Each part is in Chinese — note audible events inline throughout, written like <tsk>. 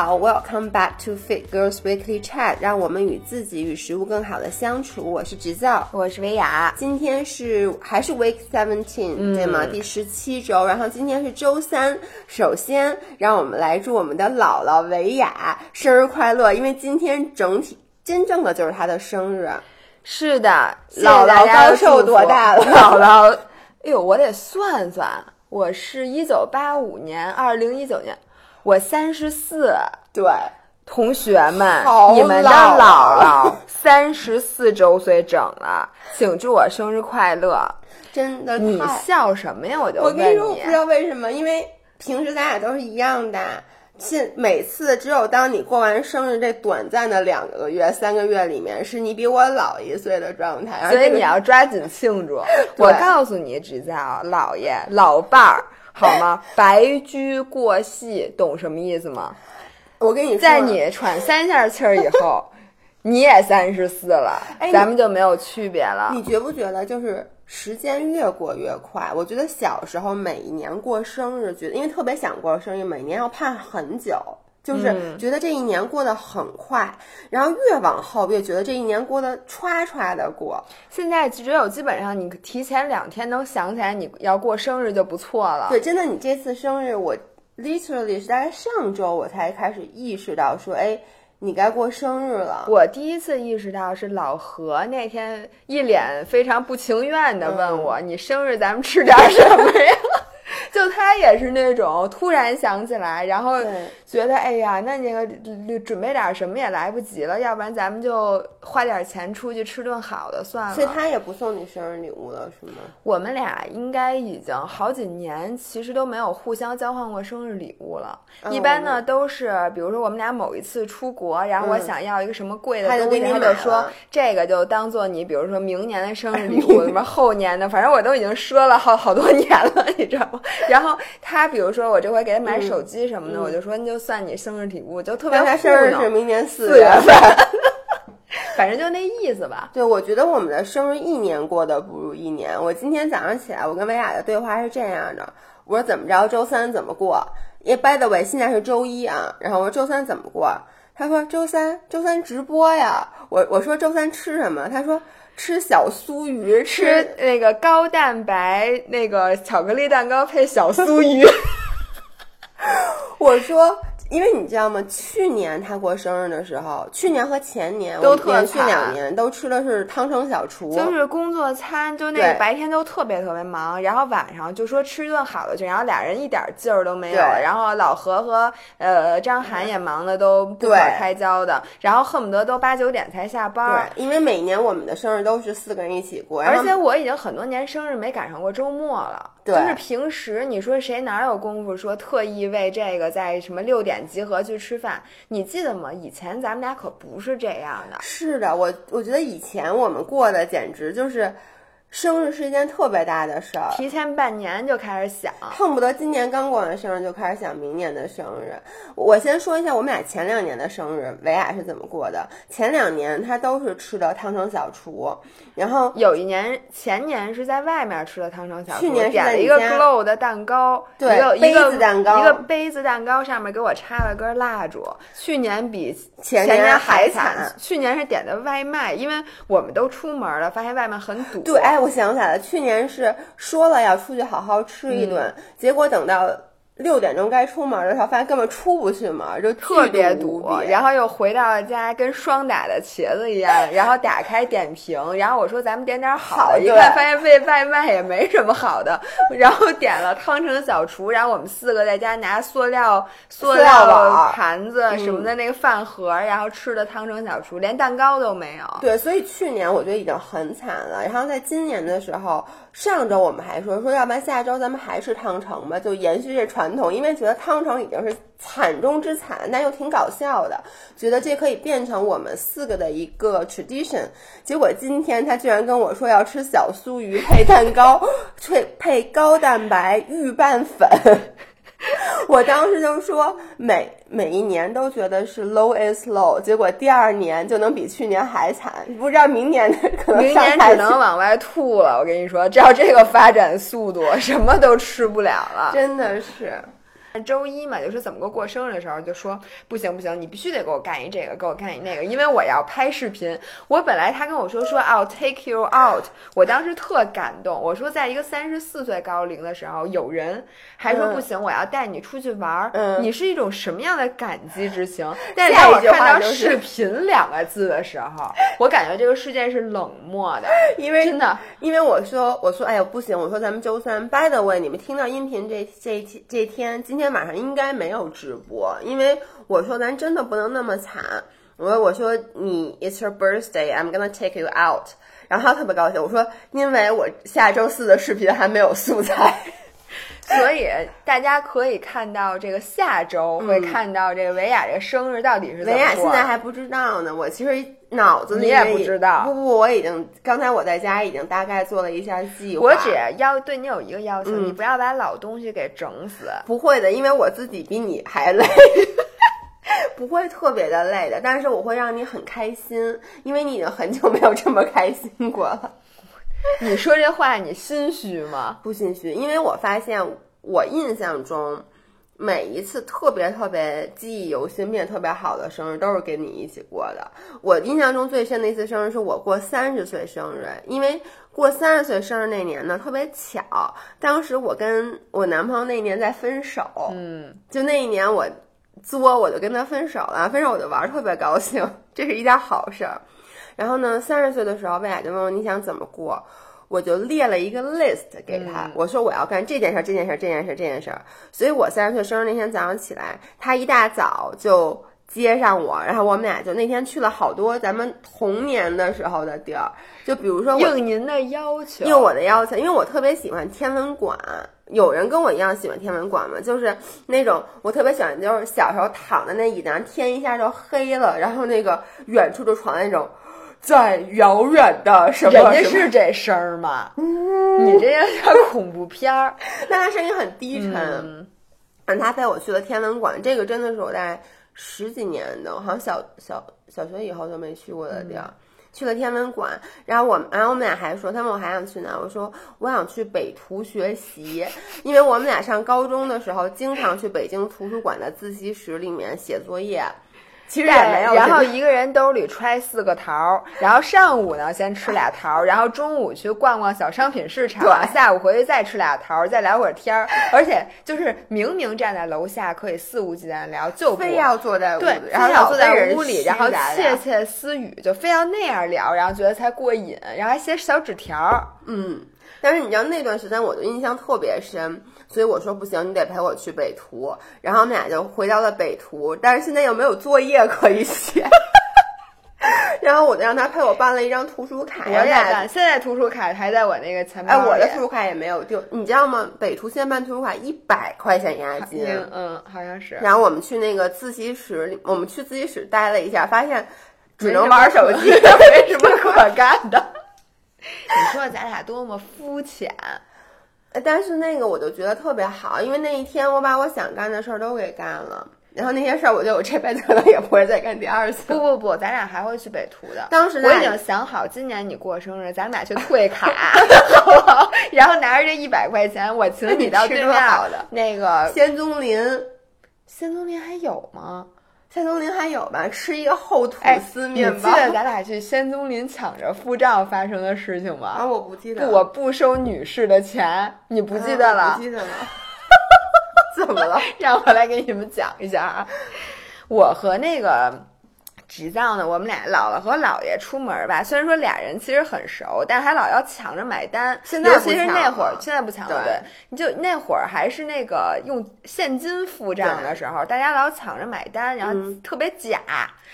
好，Welcome back to Fit Girls Weekly Chat，让我们与自己与食物更好的相处。我是直造，我是维雅。今天是还是 Week Seventeen，、对吗？第十七周。然后今天是周三。首先，让我们来祝我们的姥姥维雅生日快乐，因为今天整体真正的就是她的生日。是的，姥姥高寿多大了？姥姥，哎呦，我得算算，我是一九八五年，二零一九年，我三十四。对，同学们，你们的姥姥三十四周岁整了，请祝我生日快乐！真的你笑什么呀？我就问我跟你说，我不知道为什么，因为平时咱俩都是一样的。现每次只有当你过完生日这短暂的两个月、三个月里面，是你比我老一岁的状态，所以你要抓紧庆祝。<laughs> 我告诉你，只叫姥爷、老伴儿，好吗？<laughs> 白驹过隙，懂什么意思吗？我跟你说，在你喘三下气儿以后，<laughs> 你也三十四了，哎咱们就没有区别了。你觉不觉得就是时间越过越快？我觉得小时候每一年过生日，觉得因为特别想过生日，每年要盼很久。就是嗯觉得这一年过得很快，然后越往后越觉得这一年过得歘歘的过。现在只有基本上你提前两天能想起来你要过生日就不错了。对，真的，你这次生日，我 literally 是大概上周我才开始意识到说，哎，你该过生日了。我第一次意识到是老何那天一脸非常不情愿的问我：“你生日咱们吃点什么呀？” <laughs> 就他也是那种突然想起来，然后对觉得哎呀，那那个准备点什么也来不及了，要不然咱们就花点钱出去吃顿好的算了。所以他也不送你生日礼物了，是吗？我们俩应该已经好几年，其实都没有互相交换过生日礼物了。嗯一般呢都是，比如说我们俩某一次出国，然后我嗯想要一个什么贵的他就东西，给你就说这个就当做你，比如说明年的生日礼物，<laughs> 什么后年的，反正我都已经说了好好多年了，你知道吗？然后他比如说我这回给他买手机什么的，我就说你就算你生日礼物，就特别他生日是明年四四月份。<laughs> 反正就那意思吧。对，我觉得我们的生日一年过得不如一年。我今天早上起来，我跟维雅的对话是这样的：我说怎么着，周三怎么过？因为 by the way，现在是周一啊。然后我说周三怎么过？他说周三，周三直播呀。我我说周三吃什么？他说吃小酥鱼，吃那个高蛋白那个巧克力蛋糕配小酥鱼。<laughs> <laughs> 我说，因为你知道吗？去年他过生日的时候，去年和前年都我连续两年都吃的是汤城小厨，就是工作餐，就那个白天都特别特别忙，然后晚上就说吃一顿好的去，然后俩人一点劲儿都没有，然后老何和呃张涵也忙的都不可对开交的，然后恨不得都八九点才下班因为每年我们的生日都是四个人一起过，而且我已经很多年生日没赶上过周末了，对就是平时你说谁哪有功夫说特意为这个在什么六点集合去吃饭？你记得吗？以前咱们俩可不是这样的。是的，我我觉得以前我们过的简直就是生日是一件特别大的事儿，提前半年就开始想，恨不得今年刚过完生日就开始想明年的生日。我先说一下我们俩前两年的生日，维雅是怎么过的。前两年他都是吃的汤城小厨，然后有一年前年是在外面吃的汤城小厨，去年点了一个 glow 的蛋糕，对一个杯子蛋糕一个杯子蛋糕上面给我插了根蜡烛。去年比前年年还还惨惨，去年是点的外卖，因为我们都出门了，发现外面很堵。对，哎，我想起来了，去年是说了要出去好好吃一顿，嗯。结果等到六点钟该出门的时候，发现根本出不去门，就特别堵堵，然后又回到了家，跟霜打的茄子一样。然后打开点评，然后我说咱们点点好一看发现这外卖也没什么好的，<laughs> 然后点了汤城小厨，然后我们四个在家拿塑料塑料盘子什么的那个饭盒，然后吃的汤城小厨，连蛋糕都没有。对，所以去年我觉得已经很惨了。然后在今年的时候，上周我们还说说，要不然下周咱们还是汤城吧，就延续这传统，因为觉得汤城已经是惨中之惨，但又挺搞笑的，觉得这可以变成我们四个的一个 tradition。结果今天他居然跟我说要吃小酥鱼配蛋糕，配配高蛋白预拌粉。<laughs> 我当时就说每每一年都觉得是 low is low，结果第二年就能比去年还惨，不知道明年可能明年只能往外吐了，我跟你说，照这个发展速度，什么都吃不了了。真的是，周一嘛，就是怎么个过生日的时候，就说不行不行，你必须得给我干一这个，给我干一那个，因为我要拍视频。我本来他跟我说说 I'll take you out，我当时特感动。我说在一个三十四岁高龄的时候，有人还说不行，我要带你出去玩儿。嗯你是一种什么样的感激之情？<laughs> 但是当我看到“视频”两个字的时候，我感觉这个世界是冷漠的，<laughs> 因为真的，因为我说我说哎呀不行，我说咱们周三，by the way，你们听到音频这这这天，今天晚上应该没有直播，因为我说咱真的不能那么惨。我我说你 It's your birthday, I'm gonna take you out。然后他特别高兴，我说因为我下周四的视频还没有素材。<laughs> 所以大家可以看到，这个下周会看到这个维亚这个生日到底是怎么维亚现在还不知道呢，我其实脑子里你也不知道。不不，我已经刚才我在家已经大概做了一下计划。我只要对你有一个要求，嗯你不要把老东西给整死。不会的，因为我自己比你还累。<laughs> 不会特别的累的，但是我会让你很开心，因为你已经很久没有这么开心过了。你说这话你心虚吗？不心虚，因为我发现我印象中每一次特别特别记忆犹新并且特别好的生日都是跟你一起过的。我印象中最深的一次生日是我过三十岁生日，因为过三十岁生日那年呢特别巧，当时我跟我男朋友那年在分手，嗯，就那一年我作我就跟他分手了，分手我就玩儿特别高兴，这是一件好事儿。然后呢，三十岁的时候，魏雅就问我你想怎么过，我就列了一个 list 给他，嗯我说我要干这件事儿、这件事儿、这件事儿、这件事儿。所以我三十岁生日那天早上起来，他一大早就接上我，然后我们俩就那天去了好多咱们童年的时候的地儿，就比如说应您的要求，应我的要求，因为我特别喜欢天文馆。有人跟我一样喜欢天文馆吗？就是那种我特别喜欢，就是小时候躺在那椅子上，天一下就黑了，然后那个远处就传来那种在遥远的什么人家是这声儿吗？你这个叫恐怖片儿。<laughs> 但他声音很低沉。嗯。让他带我去了天文馆，这个真的是我在十几年的，好像小小小学以后都没去过的地儿。去了天文馆，然后我们，然后我们俩还说，他问我还想去哪，我说我想去北图学习，因为我们俩上高中的时候经常去北京图书馆的自习室里面写作业，其实也没有。然后一个人兜里揣四个桃儿，然后上午呢先吃俩桃儿，然后中午去逛逛小商品市场，对下午回去再吃俩桃儿，再聊会儿天儿。而且就是明明站在楼下可以肆无忌惮聊，就非要坐在屋对，，然后非要坐在屋里，然后窃窃私语，就非要那样聊，然后觉得才过瘾，然后还写小纸条儿。嗯，但是你知道那段时间我的印象特别深，所以我说不行，你得陪我去北图。然后我们俩就回到了北图，但是现在又没有作业可以写。<laughs> 然后我就让他陪我办了一张图书卡，我俩，现在图书卡还在我那个钱包哎，我的图书卡也没有丢，你知道吗？北图现在办图书卡一百块钱押金。嗯嗯，好像是。然后我们去那个自习室里，我们去自习室待了一下，发现只能玩手机，<laughs> 没什么可干的。你说咱俩多么肤浅？呃但是那个我就觉得特别好，因为那一天我把我想干的事儿都给干了，然后那些事儿我觉得我这辈子可能也不会再干第二次。不不不，咱俩还会去北图的。当时我已经想好，今年你过生日，咱俩去退卡，好不好？然后拿着这一百块钱，我请你到对吃面好的那个仙踪林，仙踪林还有吗？仙踪林还有吧？吃一个厚吐哎，司你面包。记得咱俩去仙踪林抢着付账发生的事情啊，吗？我不记得不，我不收女士的钱，你不记得啊了啊不？记得了。<laughs> 怎么了？让我来给你们讲一下啊，我和那个侄子呢，我们俩姥姥和姥爷出门吧，虽然说俩人其实很熟，但还老要抢着买单。现在尤其是那会儿，现在不抢了，对。就那会儿还是那个用现金付账的时候，大家老抢着买单，然后嗯。特别假。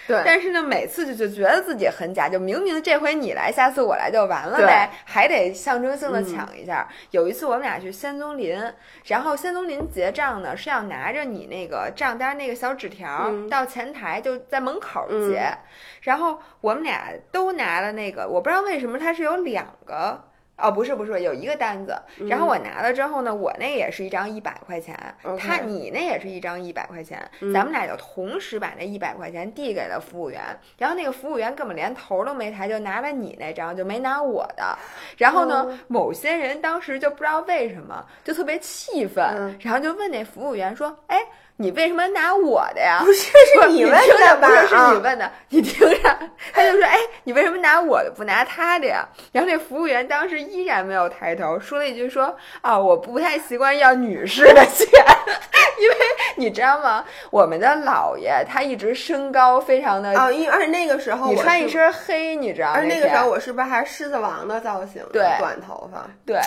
对，但是呢，每次就就觉得自己很假，就明明这回你来，下次我来就完了呗，还得象征性的嗯。抢一下。有一次我们俩去仙踪林，然后仙踪林结账呢是要拿着你那个账单那个小纸条、嗯。到前台就在门口嗯，然后我们俩都拿了那个，我不知道为什么它是有两个。哦，不是不是，有一个单子，然后我拿了之后呢，我那也是一张一百块钱，他你那也是一张一百块钱，嗯。咱们俩就同时把那一百块钱递给了服务员，然后那个服务员根本连头都没抬，就拿了你那张，就没拿我的。然后呢，哦某些人当时就不知道为什么就特别气愤，嗯。然后就问那服务员说：“哎，你为什么拿我的呀？”不是是你问的吧？不是是啊你问的，你听着，他就说：“哎，你为什么拿我的不拿他的呀？”然后那服务员当时依然没有抬头，说了一句说：“啊，我不太习惯要女士的钱，<laughs> 因为你知道吗？我们的姥爷他一直身高非常的，啊，因为而且那个时候我你穿一，身黑，你知道那而那个时候我是不是还是狮子王的造型？对短头发。对。”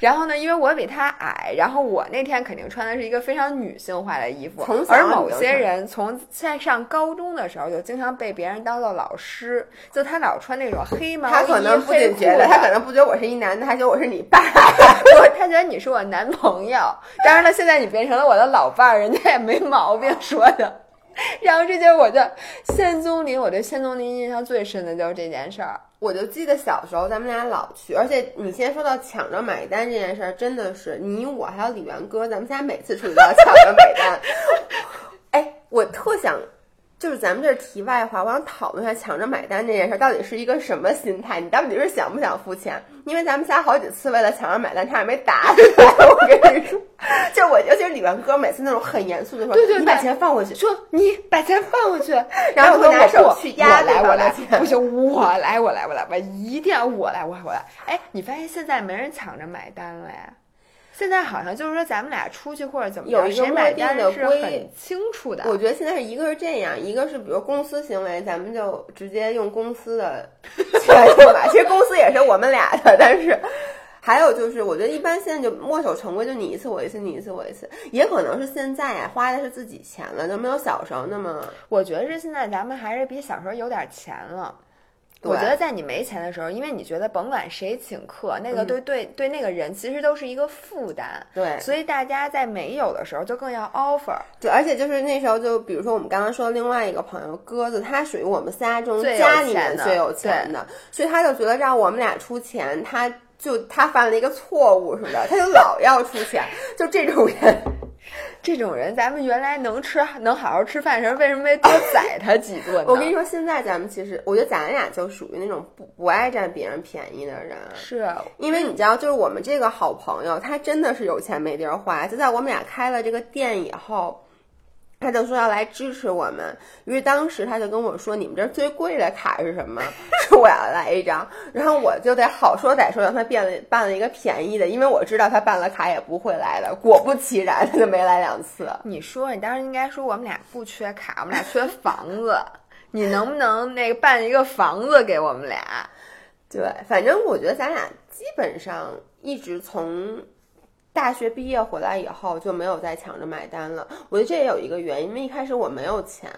然后呢，因为我比他矮，然后我那天肯定穿的是一个非常女性化的衣服而某些人从在上高中的时候就经常被别人当做老师，就他老穿那种黑毛衣、他可能不仅觉得，子他可能不觉得我是一男的，他觉得我是你爸。<laughs> <laughs> 不，他觉得你是我男朋友。当然了，现在你变成了我的老伴儿，人家也没毛病说的。<laughs> 然后这就是我的仙踪林，我对仙踪林印象最深的就是这件事儿。我就记得小时候咱们俩老去，而且你先说到抢着买单这件事儿，真的是你我还有李元哥，咱们仨每次出去都要抢着买单。<laughs> 哎，我特想。就是咱们这儿题外话，我想讨论一下抢着买单这件事儿到底是一个什么心态？你到底是想不想付钱？因为咱们仨好几次为了抢着买单，差点没打起来。我跟你说，就我尤其是李元哥，每次那种很严肃的说：“对对你把钱放回去。”说你把钱放回去，<laughs> 然后后我会拿手去压我来，我来，不行，我来，我来，我来，我一定要我来，我来，我来。哎，你发现现在没人抢着买单了呀？现在好像就是说咱们俩出去或者怎么着，有一个谁买默定单的规很清楚的。我觉得现在是一个是这样，一个是比如公司行为，咱们就直接用公司的钱去买。其实公司也是我们俩的，但是还有就是，我觉得一般现在就墨守成规，就你一次我一次，你一次我一次。也可能是现在啊，花的是自己钱了，就没有小时候那么。我觉得是现在咱们还是比小时候有点钱了。对我觉得在你没钱的时候，因为你觉得甭管谁请客，那个嗯对对对那个人其实都是一个负担，对所以大家在没有的时候就更要 offer。对，而且就是那时候，就比如说我们刚刚说另外一个朋友鸽子，他属于我们仨中家里面最有钱的，所以他就觉得让我们俩出钱，他就他犯了一个错误似的，他就老要出钱，就这种人。这种人，咱们原来能吃能好好吃饭的时候，为什么没多 <laughs> 宰他几顿呢？我跟你说，现在咱们其实，我觉得咱俩就属于那种不不爱占别人便宜的人，是因为你知道，就是我们这个好朋友，他真的是有钱没地儿花。就在我们俩开了这个店以后，他就说要来支持我们。因为当时他就跟我说：“你们这儿最贵的卡是什么？” <laughs> 说我要来一张。然后我就得好说歹说让他变了办了一个便宜的，因为我知道他办了卡也不会来的。果不其然，他就没来两次。你说，你当时应该说我们俩不缺卡，我们俩缺房子。你能不能那个办一个房子给我们俩？<laughs> 对，反正我觉得咱俩基本上一直从大学毕业回来以后就没有再抢着买单了。我觉得这也有一个原因，因为一开始我没有钱，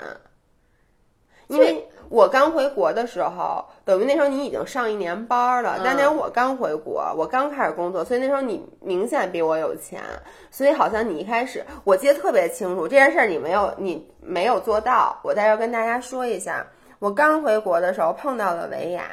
因为我刚回国的时候，等于那时候你已经上一年班儿了，但那时候我刚回国，我刚开始工作，所以那时候你明显比我有钱，所以好像你一开始我记得特别清楚这件事儿，你没有你没有做到，我在这儿跟大家说一下。我刚回国的时候碰到了维雅，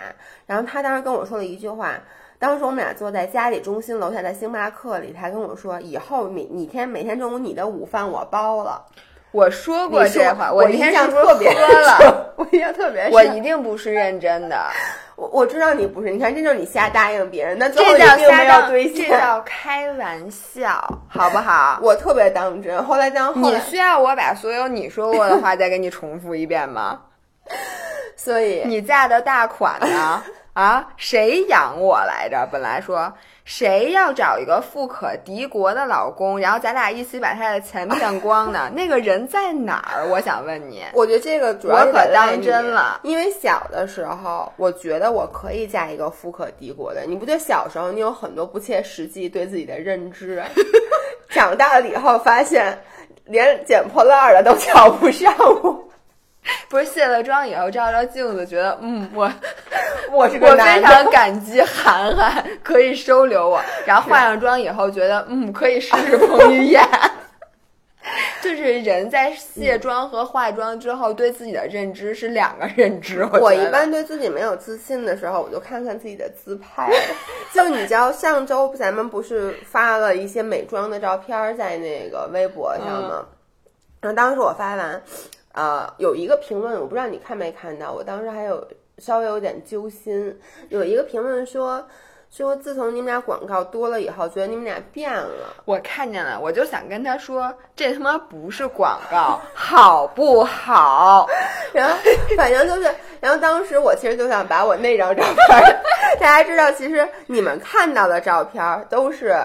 然后他当时跟我说了一句话。当时我们俩坐在家里中心楼下的星巴克里，他跟我说：“以后每你天每天中午你的午饭我包了。我说”过这话，我印象特别喝了？深，我印象特别深。我一定不是认真的，我我知道你不是，你看这就是你瞎答应别人，那最后这叫你并没有瞎当，兑现。这叫 <laughs> 开玩笑，好不好？我特别当真，后来当后来，你需要我把所有你说过的话再给你重复一遍吗？<laughs> 所以你嫁的大款呢？<laughs> 啊，谁养我来着？本来说谁要找一个富可敌国的老公，然后咱俩一起把他的钱 <laughs> 骗光呢？那个人在哪儿？我想问你。我觉得这个主要我可当真了，因为小的时候，我觉得我可以嫁一个富可敌国的。你不觉得小时候你有很多不切实际对自己的认知，<laughs> 长大了以后发现连捡破烂儿的都瞧不上我，<laughs> 不是卸了妆以后照照镜子，觉得嗯，我 <laughs> 我是我非个男的。常感激涵涵可以收留我，然后化上妆以后觉得嗯，可以试试彭于晏。<laughs> 就是人在卸妆和化妆之后，对自己的认知是两个认知。我我一般对自己没有自信的时候，我就看看自己的自拍。就你知道，上周咱们不是发了一些美妆的照片在那个微博上吗？然后当时我发完，呃，有一个评论，我不知道你看没看到，我当时还有稍微有点揪心。有一个评论说说，自从你们俩广告多了以后，觉得你们俩变了。我看见了，我就想跟他说，这他妈不是广告，<laughs> 好不好？然后反正就是，然后当时我其实就想把我那张照片儿，大家知道，其实你们看到的照片儿都是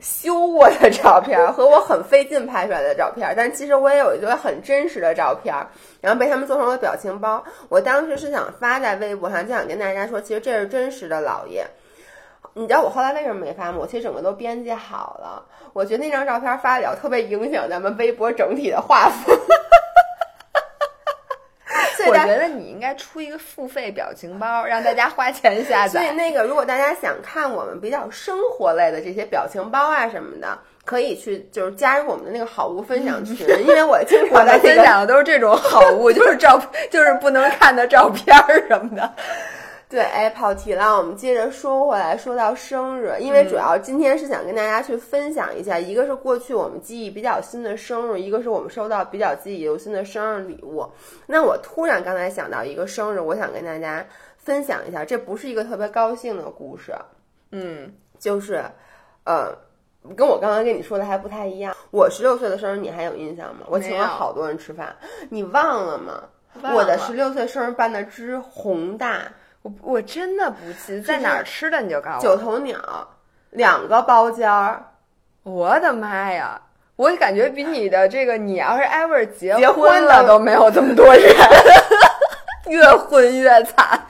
修过的照片和我很费劲拍出来的照片，但其实我也有一个很真实的照片，然后被他们做成了表情包。我当时是想发在微博上，就想跟大家说，其实这是真实的姥爷。你知道我后来为什么没发吗？我其实整个都编辑好了，我觉得那张照片发了特别影响咱们微博整体的画风。所以我觉得你应该出一个付费表情包，让大家花钱下载。所以那个，如果大家想看我们比较生活类的这些表情包啊什么的，可以去就是加入我们的那个好物分享群，<laughs> 因为我经我们分常在这个享的都是这种好物，就是照，<laughs> 就是不能看的照片儿什么的。对，哎，跑题了，我们接着说回来，说到生日，因为主要今天是想跟大家去分享一下，一个是过去我们记忆比较新的生日，一个是我们收到比较记忆犹新的生日礼物。那我突然刚才想到一个生日，我想跟大家分享一下，这不是一个特别高兴的故事，嗯，就是，呃，跟我刚刚跟你说的还不太一样。我十六岁的生日你还有印象吗？我请了好多人吃饭，你忘了吗？我的十六岁生日办的之宏大，我我真的不记得在哪儿吃的，你就告诉我九。头鸟，两个包间儿，我的妈呀！我感觉比你的这个，你要是 ever 结结婚了都没有这么多人，<laughs> 越混越惨。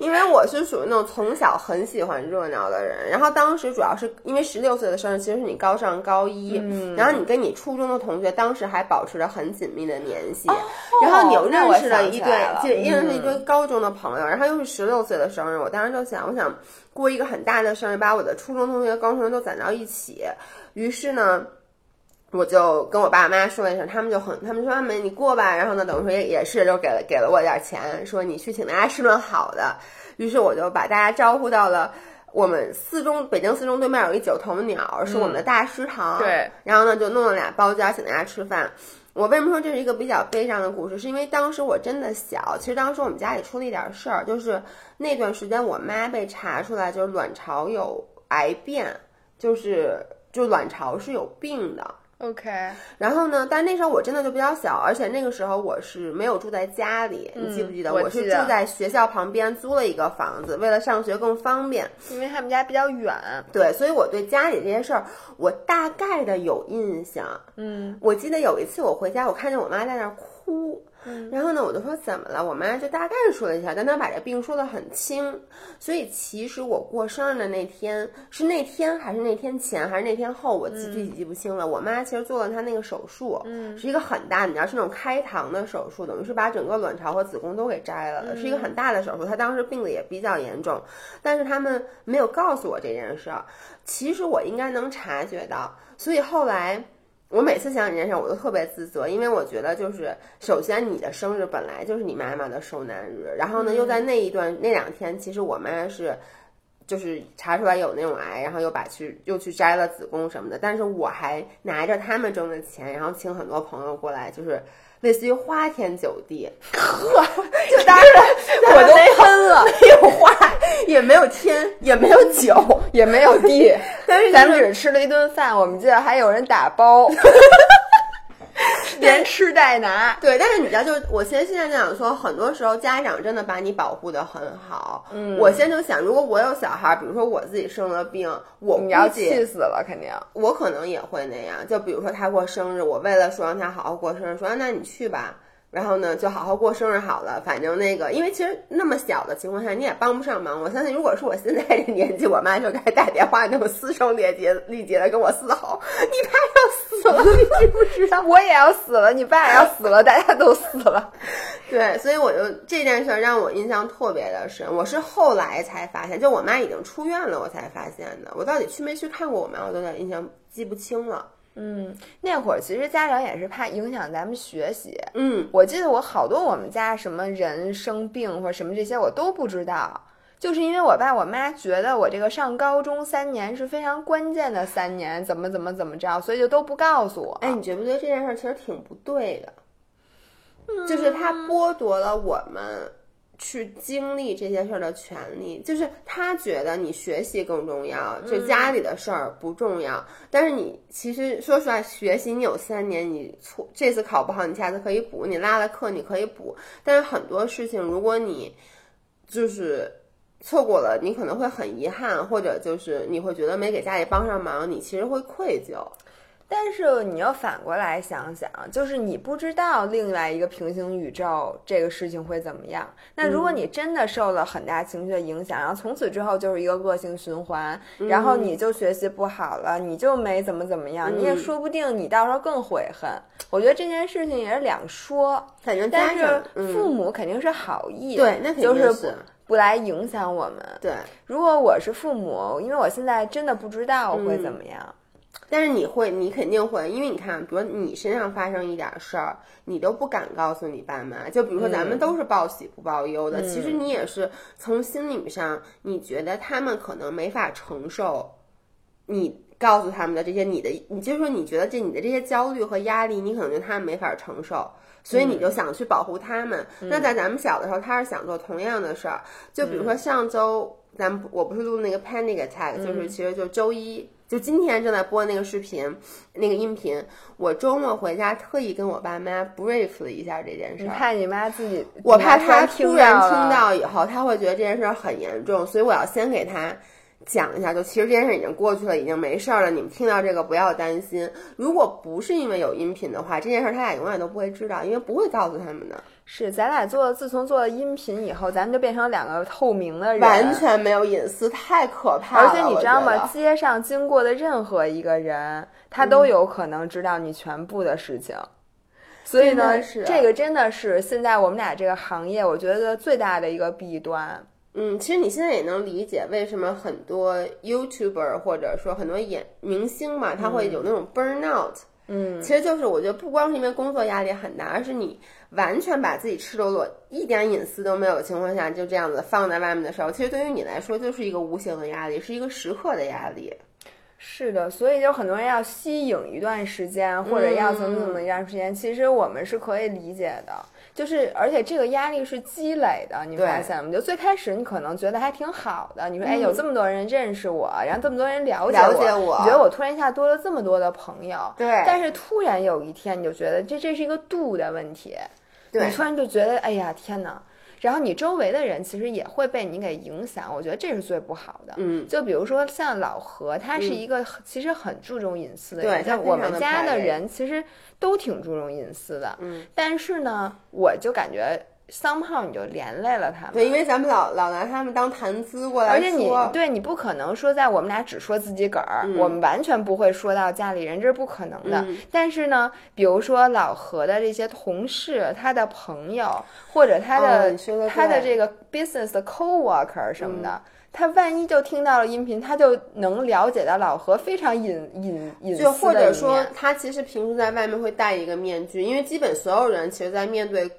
因为我是属于那种从小很喜欢热闹的人，然后当时主要是因为十六岁的生日其实是你高上高一，嗯然后你跟你初中的同学当时还保持着很紧密的联系，然后你又认识了一堆就认识一嗯堆高中的朋友，然后又是十六岁的生日，我当时就想，我想过一个很大的生日，把我的初中同学、高中同学都攒到一起，于是呢。我就跟我爸妈说一声，他们就很，他们说阿美你过吧，然后呢，等于说也也是就给了给了我点钱，说你去请大家吃顿好的，于是我就把大家招呼到了我们四中北京四中对面有一九头鸟，是我们的大食堂，对，然后呢就弄了俩包间请大家吃饭。我为什么说这是一个比较悲伤的故事？是因为当时我真的小，其实当时我们家里出了一点事儿，就是那段时间我妈被查出来就是卵巢有癌变，就是就卵巢是有病的。OK，然后呢，但那时候我真的就比较小，而且那个时候我是没有住在家里，你记不记得？我是住在学校旁边租了一个房子，为了上学更方便。因为他们家比较远。对，所以我对家里这些事儿，我大概的有印象。嗯，我记得有一次我回家，我看见我妈在那儿哭，嗯然后呢，我就说怎么了？我妈就大概说了一下，但她把这病说得很轻。所以其实我过生日的那天是那天还是那天前还是那天后，我记具体记不清了。我妈其实做了她那个手术，嗯是一个很大，你知道是那种开膛的手术，等于是把整个卵巢和子宫都给摘了的，是一个很大的手术。她当时病的也比较严重，但是他们没有告诉我这件事儿。其实我应该能察觉到，所以后来。我每次想起这件事，我都特别自责，因为我觉得就是，首先你的生日本来就是你妈妈的受难日，然后呢，又在那一段那两天，其实我妈是，就是查出来有那种癌，然后又把去又去摘了子宫什么的，但是我还拿着他们挣的钱，然后请很多朋友过来，就是类似于花天酒地，呵，就当然我都喷了，没有花，也没有天，也没有酒，也没有地，<laughs> 但是咱们只是吃了一顿饭。我们记得还有人打包，<laughs> 连吃带拿。对，但是你知道，就是我其实现在就想说，很多时候家长真的把你保护的很好。嗯，我现在就想，如果我有小孩，比如说我自己生了病，我你要气死了，肯定。我可能也会那样。就比如说他过生日，我为了说让他好好过生日，说、啊、那你去吧。然后呢，就好好过生日好了。反正那个，因为其实那么小的情况下，你也帮不上忙。我相信，如果是我现在这年纪，我妈就该打电话那么嘶声力竭、力竭的跟我嘶吼：“你爸要死了，你知不知道？” <laughs> 我也要死了，你爸也要死了，大家都死了。对，所以我就这件事儿让我印象特别的深。我是后来才发现，就我妈已经出院了，我才发现的。我到底去没去看过我妈，我都有点印象记不清了。嗯，那会儿其实家长也是怕影响咱们学习。嗯，我记得我好多我们家什么人生病或者什么这些我都不知道，就是因为我爸我妈觉得我这个上高中三年是非常关键的三年，怎么怎么怎么着，所以就都不告诉我。哎，你觉不觉得这件事其实挺不对的？就是他剥夺了我们去经历这些事儿的权利，就是他觉得你学习更重要，就家里的事儿不重要。但是你其实说实话，学习你有三年，你错这次考不好，你下次可以补；你落了课，你可以补。但是很多事情，如果你就是错过了，你可能会很遗憾，或者就是你会觉得没给家里帮上忙，你其实会愧疚。但是你要反过来想想，就是你不知道另外一个平行宇宙这个事情会怎么样。那如果你真的受了很大情绪的影响，然后从此之后就是一个恶性循环，然后你就学习不好了，你就没怎么怎么样，你也说不定你到时候更悔恨。我觉得这件事情也是两说，感觉但是嗯父母肯定是好意，对，那肯定就是是不来影响我们。对。如果我是父母，因为我现在真的不知道会怎么样。但是你会，你肯定会，因为你看，比如你身上发生一点事儿，你都不敢告诉你爸妈。就比如说咱们都是报喜不报忧的，其实你也是从心理上，你觉得他们可能没法承受你告诉他们的这些，你的，你就是说你觉得这你的这些焦虑和压力，你可能觉得他们没法承受，所以你就想去保护他们。那在咱们小的时候，他是想做同样的事儿，就比如说上周咱们我不是录那个 panic attack，就是其实就周一。就今天正在播那个视频，那个音频，我周末回家特意跟我爸妈 brief 了一下这件事儿。怕你妈自己，我怕她突然听到以后，她会觉得这件事儿很严重，所以我要先给她讲一下。就其实这件事已经过去了，已经没事儿了。你们听到这个不要担心。如果不是因为有音频的话，这件事儿他俩永远都不会知道，因为不会告诉他们的。是，咱俩做，自从做了音频以后，咱们就变成两个透明的人，完全没有隐私，太可怕了。而且你知道吗？街上经过的任何一个人，他都有可能知道你全部的事情。所以呢，这个真的是现在我们俩这个行业，我觉得最大的一个弊端。嗯，其实你现在也能理解为什么很多 YouTuber 或者说很多演明星嘛，他会有那种 burnout。嗯，其实就是我觉得不光是因为工作压力很大，而是你完全把自己赤裸裸、一点隐私都没有的情况下，就这样子放在外面的时候，其实对于你来说就是一个无形的压力，是一个时刻的压力。是的，所以就很多人要息影一段时间，或者要怎么怎么一段时间，其实我们是可以理解的。就是，而且这个压力是积累的，你发现吗？就最开始你可能觉得还挺好的，你说哎，有这么多人认识我，然后这么多人了解我，你觉得我突然一下多了这么多的朋友，对。但是突然有一天，你就觉得这这是一个度的问题，对。你突然就觉得哎呀天哪！然后你周围的人其实也会被你给影响，我觉得这是最不好的。嗯，就比如说像老何，他是一个其实很注重隐私的人，像我们家的人其实都挺注重隐私的。嗯，但是呢，我就感觉。桑炮你就连累了他们，对，因为咱们老老拿他们当谈资过来而且你对你不可能说在我们俩只说自己个儿，我们完全不会说到家里人，这是不可能的。但是呢，比如说老何的这些同事、他的朋友或者他的他的这个 business 的 coworker 什么的，他万一就听到了音频，他就能了解到老何非常隐隐隐私就或者说他其实平时在外面会戴一个面具，因为基本所有人其实，在面对。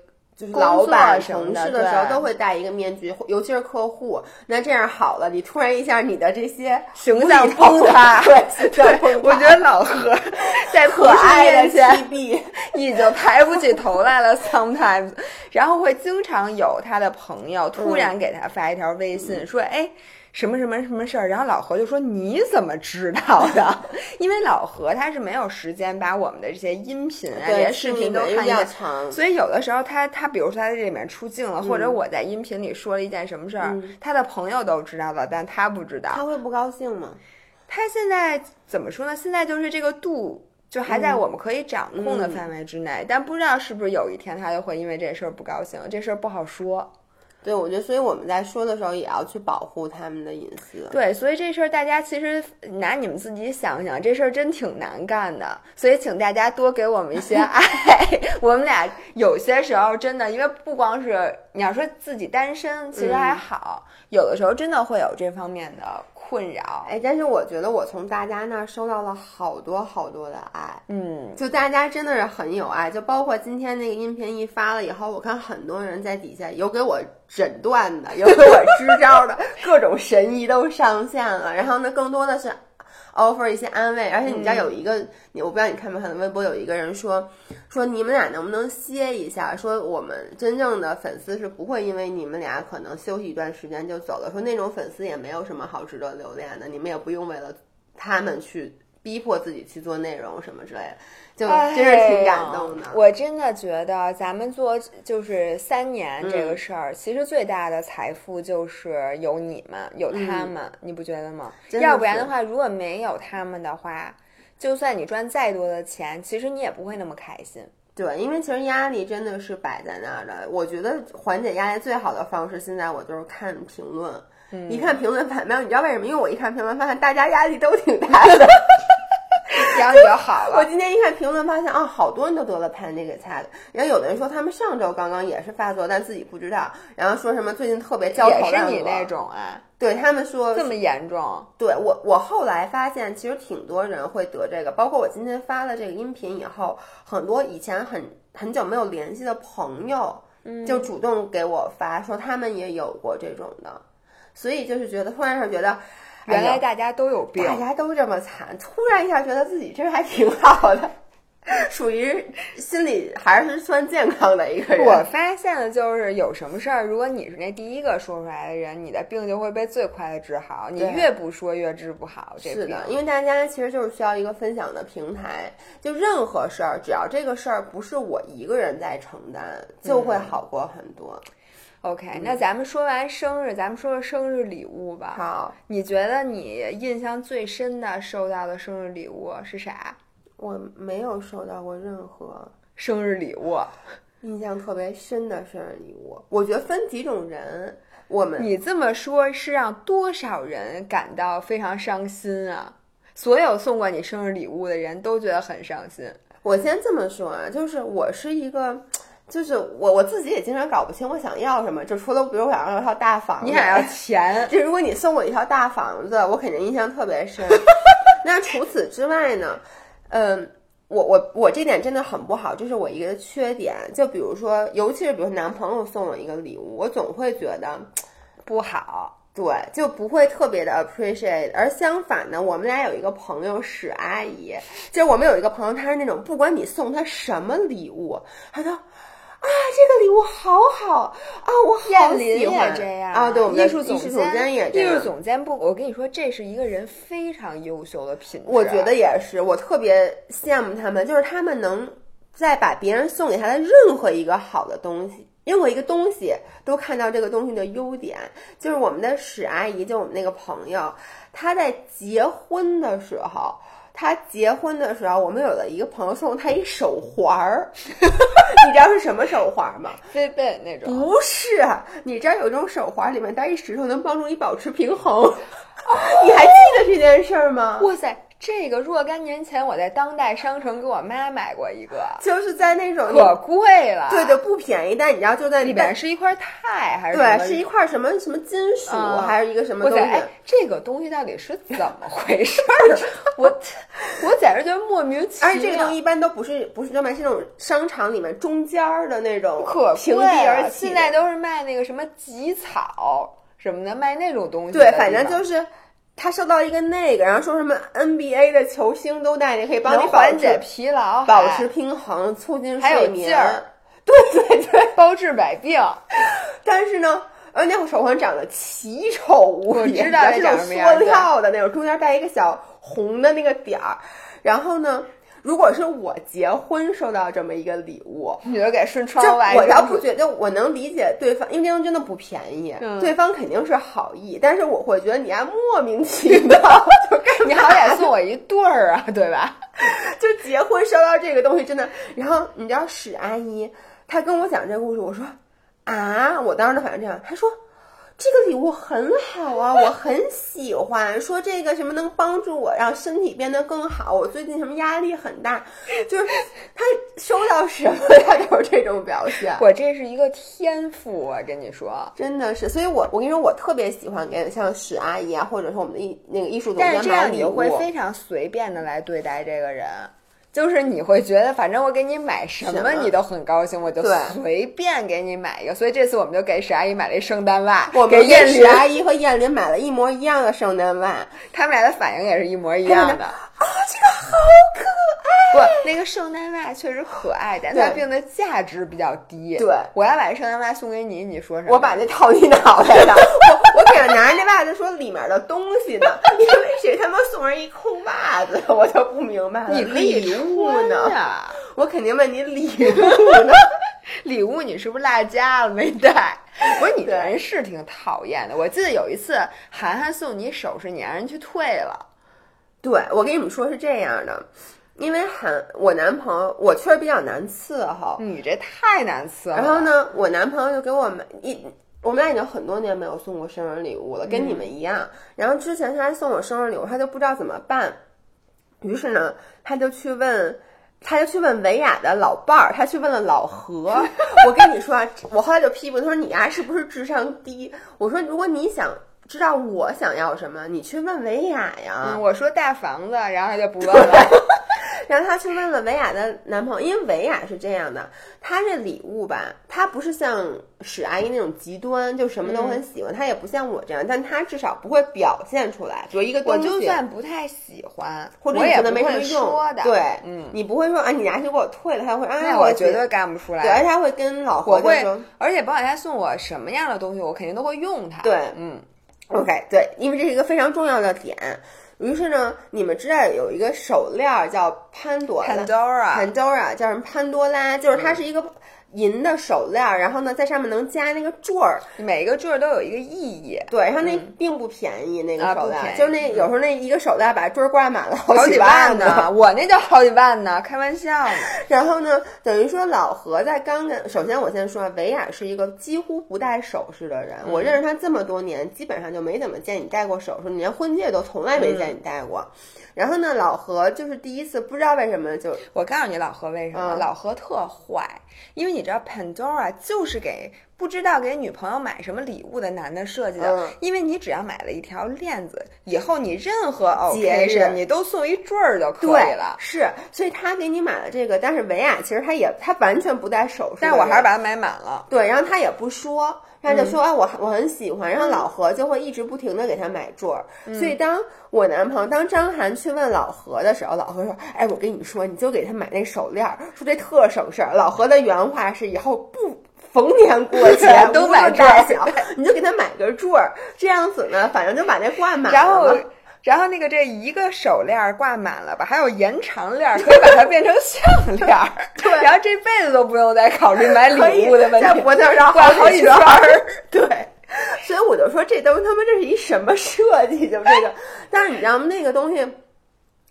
就是老板、同事的时候都会戴一个面具，尤其是客户。那这样好了，你突然一下你的这些形 <laughs> 象崩塌，对，我觉得老何 <laughs> 在可爱面前已经抬不起头来了。<laughs> Sometimes，然后会经常有他的朋友突然给他发一条微信说：“哎。”什么什么什么事儿，然后老何就说你怎么知道的？<laughs> 因为老何他是没有时间把我们的这些音频啊、这些视频都看一遍，所以有的时候他他比如说他在这里面出镜了，或者我在音频里说了一件什么事儿，他的朋友都知道了，但他不知道。他会不高兴吗？他现在怎么说呢？现在就是这个度就还在我们可以掌控的范围之内，但不知道是不是有一天他就会因为这事儿不高兴，这事儿不好说。对，我觉得，所以我们在说的时候也要去保护他们的隐私。对，所以这事儿大家其实拿你们自己想想，这事儿真挺难干的。所以请大家多给我们一些 <laughs> 爱。我们俩有些时候真的，因为不光是你要说自己单身，其实还好，有的时候真的会有这方面的。困扰。哎，但是我觉得我从大家那儿收到了好多好多的爱，嗯，就大家真的是很有爱，就包括今天那个音频一发了以后，我看很多人在底下有给我诊断的，有给我支招的，<laughs> 各种神医都上线了。然后呢，更多的是 offer 一些安慰，而且你知道有一个，你我不知道你看没看到微博，有一个人说说你们俩能不能歇一下？说我们真正的粉丝是不会因为你们俩可能休息一段时间就走了，说那种粉丝也没有什么好值得留恋的，你们也不用为了他们去逼迫自己去做内容什么之类的，就真是挺感动的。哎我真的觉得咱们做就是三年这个事儿，其实最大的财富就是有你们，有他们，你不觉得吗？要不然的话，如果没有他们的话，就算你赚再多的钱，其实你也不会那么开心。对，因为其实压力真的是摆在那儿的。我觉得缓解压力最好的方式，现在我就是看评论。一看评论反面，你知道为什么？因为我一看评论，发现大家压力都挺大的。<laughs> <laughs> 然后你就好了。我今天一看评论，发现啊，好多人都得了 panic attack。然后有的人说他们上周刚刚也是发作，但自己不知道。然后说什么最近特别焦头烂额。你那种啊，对他们说这么严重？对我，我后来发现，其实挺多人会得这个，包括我今天发了这个音频以后，很多以前很很久没有联系的朋友，就主动给我发说他们也有过这种的，所以就是觉得突然上觉得，原来大家都有病。大家都这么惨，突然一下觉得自己这还挺好的，<laughs> 属于心里还是算健康的一个人。我发现的就是有什么事儿，如果你是那第一个说出来的人，你的病就会被最快的治好。你越不说越治不好。是的，因为大家其实就是需要一个分享的平台，就任何事儿，只要这个事儿不是我一个人在承担，就会好过很多。OK，那咱们说完生日，咱们说说生日礼物吧。好，你觉得你印象最深的收到的生日礼物是啥？我没有收到过任何生日礼物，印象特别深的生日礼物。我觉得分几种人，我们你这么说，是让多少人感到非常伤心啊？所有送过你生日礼物的人都觉得很伤心。我先这么说啊，就是我是一个。就是我我自己也经常搞不清我想要什么，就除了比如我想要一套大房子，你想要钱，<laughs> 就如果你送我一套大房子，我肯定印象特别深。<laughs> 那除此之外呢？嗯，我我我这点真的很不好，这是我一个缺点。就比如说，尤其是比如男朋友送我一个礼物，我总会觉得 <tsk> 不好。对，就不会特别的 appreciate。而相反呢，我们俩有一个朋友史阿姨，就是我们有一个朋友，她是那种不管你送她什么礼物，她都。啊，这个礼物好好啊，我好喜欢这样啊，对，我们的艺术总监监也这样。艺术总监不，我跟你说，这是一个人非常优秀的品质。我觉得也是，我特别羡慕他们，就是他们能在把别人送给他的任何一个好的东西，任何一个东西都看到这个东西的优点。就是我们的史阿姨，就我们那个朋友，她在结婚的时候。她结婚的时候，我们有了一个朋友送他一手环儿，<laughs> 你知道是什么手环吗？飞贝那种。不是，你知道有一种手环里面带一石头，能帮助你保持平衡。你还记得这件事儿吗？哇塞，这个若干年前我在当代商城给我妈买过一个，就是在那种可贵了。对对，不便宜，但你知道就在里边是一块钛还是什对，是一块什么什么金属，嗯还是一个什么，东西？哎，这个东西到底是怎么回事儿？<laughs> 我我简直觉得莫名其妙。而且这个东西一般都不是不是专卖是那种商场里面中间儿的那种可平地而起的。现在都是卖那个什么吉草什么的，卖那种东西对。反正就是他收到一个那个，然后说什么 NBA 的球星都带，你可以帮你缓解疲劳，保持平衡，促进还有睡眠。劲儿对对对，包治百病。但是呢，呃，那会手环长得奇丑无比，道是那种塑料的那种，中间带一个小红的那个点儿。然后呢，如果是我结婚收到这么一个礼物，你就给顺就窗外我倒不觉得我能理解对方，因为这东西真的不便宜，嗯。对方肯定是好意，但是我会觉得你还莫名其妙，<laughs> 就干你好歹送我一对儿啊，对吧？<laughs> 就结婚收到这个东西真的，然后你知道史阿姨她跟我讲这个故事，我说啊，我当时的反应这样，她说这个礼物很好啊，<laughs> 我很喜欢。说这个什么能帮助我让身体变得更好？我最近什么压力很大，<laughs> 就是他收到什么他都是这种表现。我这是一个天赋，我跟你说，真的是。所以我我跟你说，我特别喜欢给像史阿姨啊，或者说我们的艺那个艺术总监但是这样你买礼物。会非常随便的来对待这个人。就是你会觉得，反正我给你买什什么么你都很高兴，我就随便给你买一个。所以这次我们就给史阿姨买了一圣诞袜，我给们给史燕林，阿姨和燕林买了一模一样的圣诞袜。他们俩的反应也是一模一样的。啊，这个好可爱！不，那个圣诞袜确实可爱，但它对并的价值比较低。对我要把圣诞袜送给你，你说什么？我把那套你脑袋上，<laughs> 我我给他拿着那袜子说里面的东西呢，<laughs> 因为谁他妈送人一空袜子，我就不明白了。你礼物呢？我肯定问你礼物呢。<laughs> 礼物你是不是落家了没带？我说你这人是挺讨厌的。我记得有一次涵涵送你首饰，你让人去退了。对，我跟你们说是这样的，因为很我男朋友，我确实比较难伺候。你这太难伺候了。然后？呢，我男朋友就给我买一，我们俩已经很多年没有送过生日礼物了，跟你们一样。然后之前他还送我生日礼物，他就不知道怎么办，于是呢，他就去问。他就去问维亚的老伴儿，他去问了老何。<laughs> 我跟你说啊，我后来就批评他说：“你呀、是不是智商低？”我说：“如果你想知道我想要什么，你去问维雅呀。嗯，我说大房子，然后他就不问了。<laughs> 然后她去问了维雅的男朋友，因为维雅是这样的，她这礼物吧，她不是像史阿姨那种极端，就什么都很喜欢，她也不像我这样，但她至少不会表现出来，比如一个我东西，就算不太喜欢，或者你觉得没什么会用说的。对，嗯，你不会说啊，你拿去给我退了，他会啊，那我我绝对干不出来。对，而且他会跟老我会何说，而且甭管他送我什么样的东西，我肯定都会用它。对嗯，OK，对，因为这是一个非常重要的点。于是呢，你们知道有一个手链儿叫潘朵拉。Pandora Pandora 叫什么？潘多拉，就是它是一个银的手链儿，然后呢，在上面能加那个坠儿，每个坠儿都有一个意义。对，然后那并不便宜，那个手链，就那有时候那一个手链把坠儿挂满了好几几万呢，<laughs> 我那叫好几万呢，开玩笑呢。然后呢，等于说老何在刚跟，首先我先说，维亚是一个几乎不戴首饰的人。我认识他这么多年，基本上就没怎么见你戴过首饰，你连婚戒都从来没见你戴过。然后呢，老何就是第一次，不知道为什么就我告诉你，老何为什么？嗯老何特坏，因为你知道 Pandora 就是给不知道给女朋友买什么礼物的男的设计的。嗯因为你只要买了一条链子，以后你任何节日 occasion 你都送一坠儿就可以对了。是，所以他给你买了这个，但是维亚其实他也他完全不戴首饰，但是我还是把它买满了。对，然后他也不说，他就嗯说、啊，我我很喜欢，然后老何就会一直不停的给他买坠儿。嗯所以当我男朋友当张涵去问老何的时候，老何说，哎，我跟你说，你就给他买那手链儿，说这特省事儿。老何的原话是以后不。逢年过 <laughs> 节都买坠儿大小，你就给他买个坠儿，这样子呢，反正就把那挂满了然后嘛。然后那个这一个手链儿挂满了吧，还有延长链儿，可以把它变成项链儿。<laughs> 对然后这辈子都不用再考虑买礼物的问题，在脖子上挂好几圈儿。<laughs> 对，所以我就说这都他妈这是一什么设计？就这个，<laughs> 但是你知道吗？那个东西，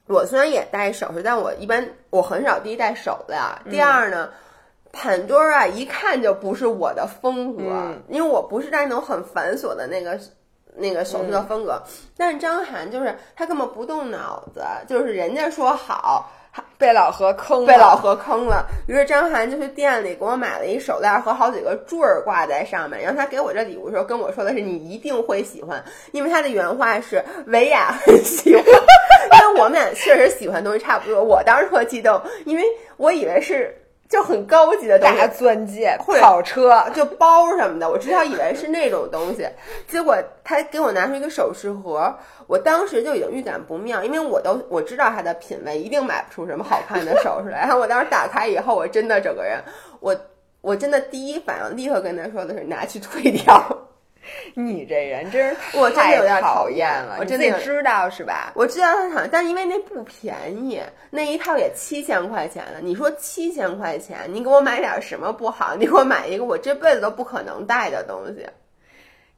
我虽然也戴首饰，但我一般我很少第一戴手链儿，第二呢。潘多拉一看就不是我的风格，嗯因为我不是戴那种很繁琐的那个那个首饰的风格。但是张涵就是他根本不动脑子，就是人家说好，被老何坑了，被老何坑了。于是张涵就去店里给我买了一手链和好几个坠儿挂在上面。然后他给我这礼物的时候跟我说的是你一定会喜欢，因为他的原话是维亚很喜欢，<laughs> 因为我们俩确实喜欢东西差不多。我当时特激动，因为我以为是就很高级的大。钻戒、跑车，就包什么的，我之前以为是那种东西，<laughs> 结果他给我拿出一个首饰盒，我当时就已经预感不妙，因为我都我知道他的品味，一定买不出什么好看的首饰来。<laughs> 然后我当时打开以后，我真的整个人，我我真的第一反应立刻跟他说的是拿去退掉。<laughs> 你这人真是太我真的有点讨讨厌了，我真的知道是吧？我知道他想，但因为那不便宜，那一套也七千块钱了。你说七千块钱，你给我买点什么不好？你给我买一个我这辈子都不可能戴的东西，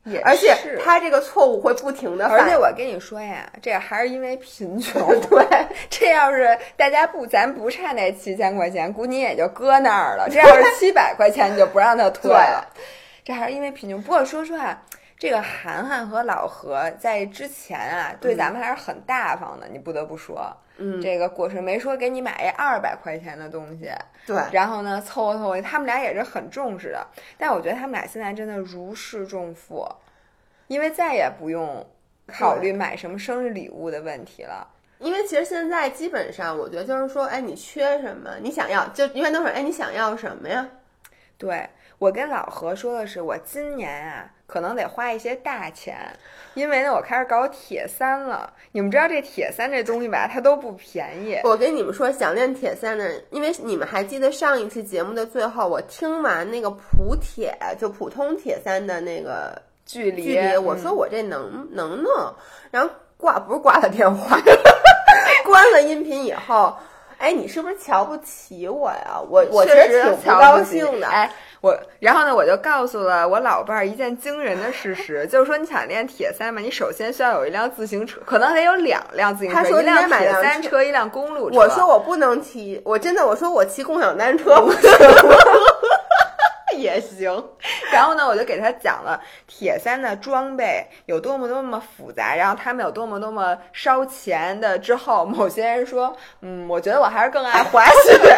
也而且是他这个错误会不停的犯。而且我跟你说呀，这还是因为贫穷。<laughs> 对，<laughs> 这要是大家不，咱不差那七千块钱，估计也就搁那儿了。这要是七百块钱，你就不让他退了。这还是因为贫穷。不过说实话，这个涵涵和老何在之前啊，对咱们还是很大方的，你不得不说。嗯，这个果实没说给你买一二百块钱的东西，对，然后呢凑合凑合，他们俩也是很重视的。但我觉得他们俩现在真的如释重负，因为再也不用考虑买什么生日礼物的问题了。因为其实现在基本上，我觉得就是说，哎，你缺什么，你想要，就一般都是，哎，你想要什么呀？对我跟老何说的是，我今年啊，可能得花一些大钱，因为呢，我开始搞铁三了。你们知道这铁三这东西吧，它都不便宜。我跟你们说，想练铁三的人，因为你们还记得上一期节目的最后，我听完那个普铁，就普通铁三的那个距离，距离，我说我这能能弄，然后挂不是挂了电话，<laughs> 关了音频以后。哎，你是不是瞧不起我呀？我我确实挺不高兴的。哎，我然后呢，我就告诉了我老伴儿一件惊人的事实，<laughs> 就是说你想练铁三嘛，你首先需要有一辆自行车，可能得有两辆自行车，一辆铁三车，一辆公路车。我说我不能骑，我真的我说我骑共享单车。也行，<laughs> 然后呢，我就给他讲了铁三的装备有多么多么复杂，然后他们有多么多么烧钱的。之后，某些人说：“嗯，我觉得我还是更爱滑雪。<laughs> ”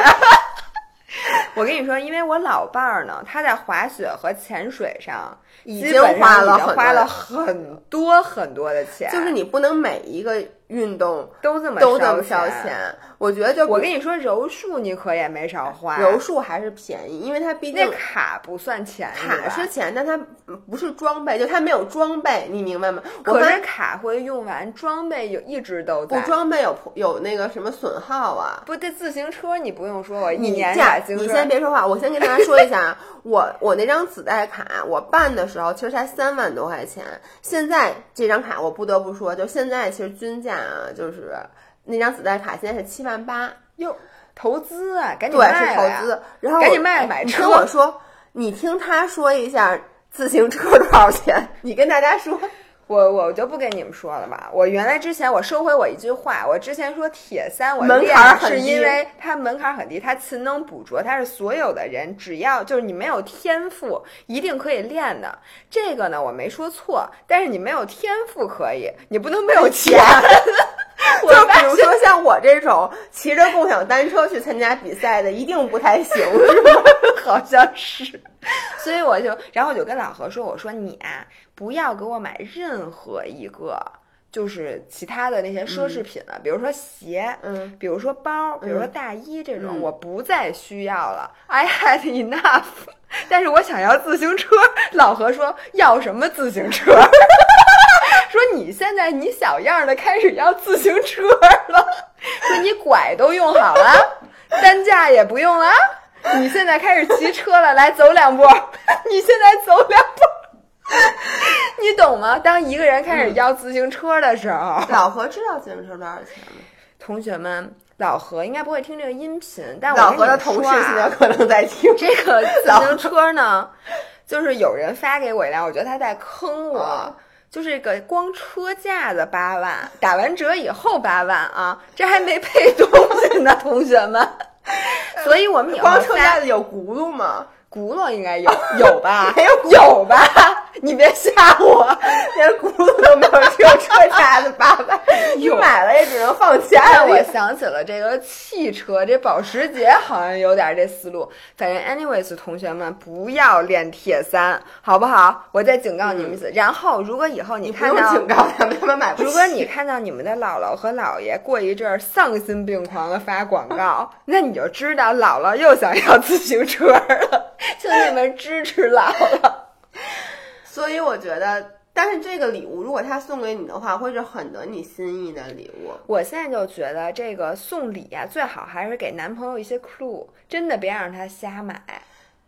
我跟你说，因为我老伴儿呢，他在滑雪和潜水上已经花了花了很多很多的钱，就是你不能每一个。运动都这么都这么烧钱，我觉得就我跟你说，柔术你可也没少花。柔术还是便宜，因为它毕竟卡不算钱，卡是钱，但它不是装备，就它没有装备，你明白吗？可是卡会用完，装备有一直都在。不装备有有那个什么损耗啊？不，这自行车你不用说，我一年你先别说话，我先跟大家说一下，<laughs> 我我那张紫带卡，我办的时候其实才三万多块钱，现在这张卡我不得不说，就现在其实均价啊，就是。那张子弹卡现在是七万八哟，投资啊，赶紧对是投资，然后赶紧卖买车。听我说，你听他说一下自行车多少钱？你跟大家说，我我就不跟你们说了吧。我原来之前我收回我一句话，我之前说铁三我门槛，是因为它门槛很低，它勤能补拙，它是所有的人只要就是你没有天赋一定可以练的。这个呢我没说错，但是你没有天赋可以，你不能没有钱。<laughs> 就比如说像我这种骑着共享单车去参加比赛的，一定不太行？<laughs> 好像是。所以我就，然后我就跟老何说：“我说你啊，不要给我买任何一个，就是其他的那些奢侈品了，比如说鞋，嗯，比如说包，比如说大衣这种，我不再需要了。I had enough。<laughs> 但是我想要自行车。老何说要什么自行车？”说你现在你小样的开始要自行车了，<laughs> 说你拐都用好了，<laughs> 担架也不用了，你现在开始骑车了，来走两步，<laughs> 你现在走两步，你懂吗？当一个人开始要自行车的时候，老何知道自行车多少钱吗？同学们，老何应该不会听这个音频，但老何的同事现在可能在听这个自行车呢，就是有人发给我一辆，我觉得他在坑我。就是个光车架子八万，打完折以后八万啊，这还没配东西呢，同学们。<laughs> 所以我们光车架子有轱辘吗？轱辘应该有，有吧？<laughs> 没有，有吧？你别吓我，连轱辘都没有，只有车架子八百，<laughs> 你买了也只能放家里。我想起了这个汽车，这保时捷好像有点这思路。反正，anyways，同学们不要练铁三，好不好？我再警告你们一次。然后，如果以后你看到警告他们，他们买不起。如果你看到你们的姥姥和姥爷过一阵丧心病狂的发广告，<laughs> 那你就知道姥姥又想要自行车了。<laughs> 请你们支持姥姥。所以我觉得，但是这个礼物如果他送给你的话，会是很得你心意的礼物。我现在就觉得这个送礼啊，最好还是给男朋友一些 clue，真的别让他瞎买。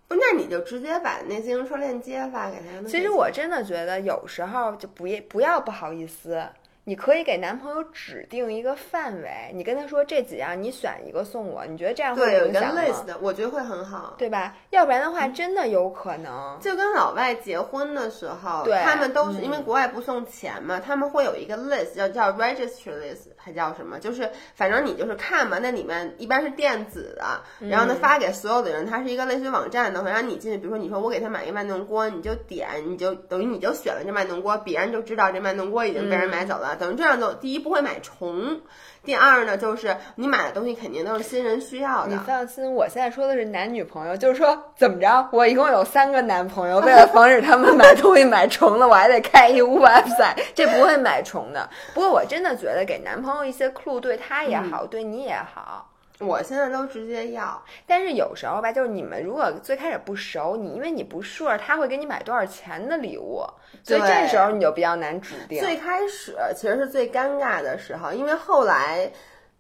不，那你就直接把那自行车链接发给他。其实我真的觉得有时候就不不要不好意思。你可以给男朋友指定一个范围，你跟他说这几样你选一个送我，你觉得这样会对，有一个影响吗？list，我觉得会很好。对吧？要不然的话，真的有可能。就跟老外结婚的时候，他们都是嗯因为国外不送钱嘛，他们会有一个 list，叫叫 register list，还叫什么？就是反正你就是看嘛，那里面一般是电子的，然后呢发给所有的人，它是一个类似于网站的，会让你进去，比如说你说我给他买一个慢动锅，你就点，你就等于你就选了这慢动锅，别人就知道这慢动锅已经被人买走了，等于这样就第一不会买重，第二呢就是你买的东西肯定都是新人需要的你的。放心，我现在说的是男女朋友，就是说怎么着，我一共有三个男朋友，为了防止他们买东西买重了，我还得开一屋 <laughs> website，这不会买重的。不过我真的觉得给男朋友一些 clue，对他也好，对你也好。我现在都直接要，但是有时候吧，就是你们如果最开始不熟，你因为你不 sure 他会给你买多少钱的礼物，所以这时候你就比较难指定。最开始其实是最尴尬的时候，因为后来，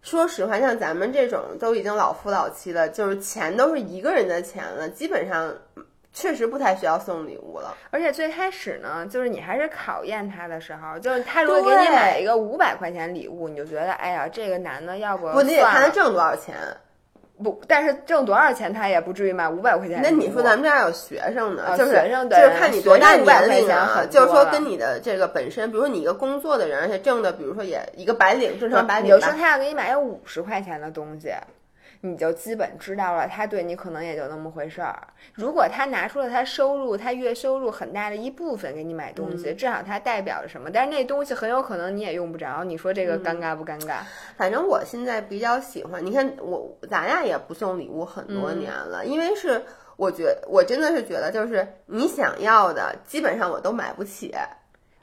说实话，像咱们这种都已经老夫老妻了，就是钱都是一个人的钱了，基本上确实不太需要送礼物了。而且最开始呢，就是你还是考验他的时候，就是他如果给你买一个五百块钱礼物，你就觉得哎呀，这个男的要不不，你得看他挣多少钱。不，但是挣多少钱他也不至于买五百块钱。那你说咱们这儿有学生呢，啊就是学生对就是看你多大500块年龄啊，就是说跟你的这个本身，比如说你一个工作的人，而且挣的，比如说也一个白领，正常白领吧，你就说他要给你买五十块钱的东西，你就基本知道了，他对你可能也就那么回事儿。如果他拿出了他收入，他月收入很大的一部分给你买东嗯西，至少他代表着什么？但是那东西很有可能你也用不着，你说这嗯个尴尬不尴尬？反正我现在比较喜欢，你看我咱俩也不送礼物很多年了，因为是我觉我真的是觉得就是你想要的，基本上我都买不起。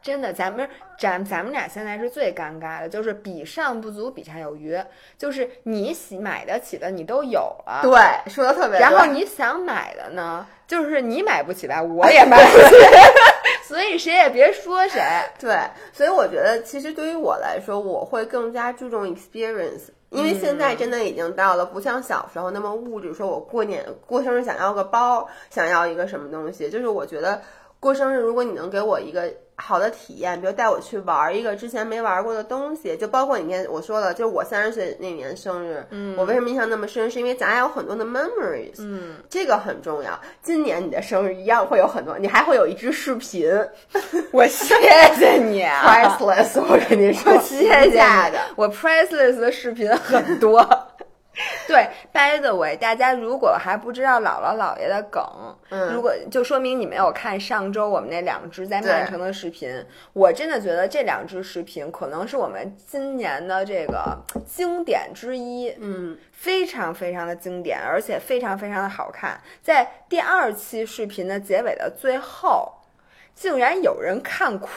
真的，咱们咱咱们俩现在是最尴尬的，就是比上不足，比下有余。就是你喜买得起的你都有了，对，说的特别对。然后你想买的呢，就是你买不起吧，我也买不起，<laughs> <laughs> 所以谁也别说谁。对，所以我觉得其实对于我来说，我会更加注重 experience。因为现在真的已经到了不像小时候那么物质，说我过年过生日想要个包，想要一个什么东西，就是我觉得过生日，如果你能给我一个好的体验，比如带我去玩一个之前没玩过的东西，就包括你看我说的，就是我三十岁那年生日，嗯，我为什么印象那么深，是因为咱俩有很多的 memories，嗯，这个很重要。今年你的生日一样会有很多，你还会有一支视频 <laughs> 我谢谢你啊，，priceless，我跟你说，谢谢我 priceless 的视频很多。<laughs> 对，by the way，大家如果还不知道姥姥姥爷的梗，嗯如果就说明你没有看上周我们那两支在曼城的视频。我真的觉得这两支视频可能是我们今年的这个经典之一。嗯，非常非常的经典，而且非常非常的好看。在第二期视频的结尾的最后，竟然有人看哭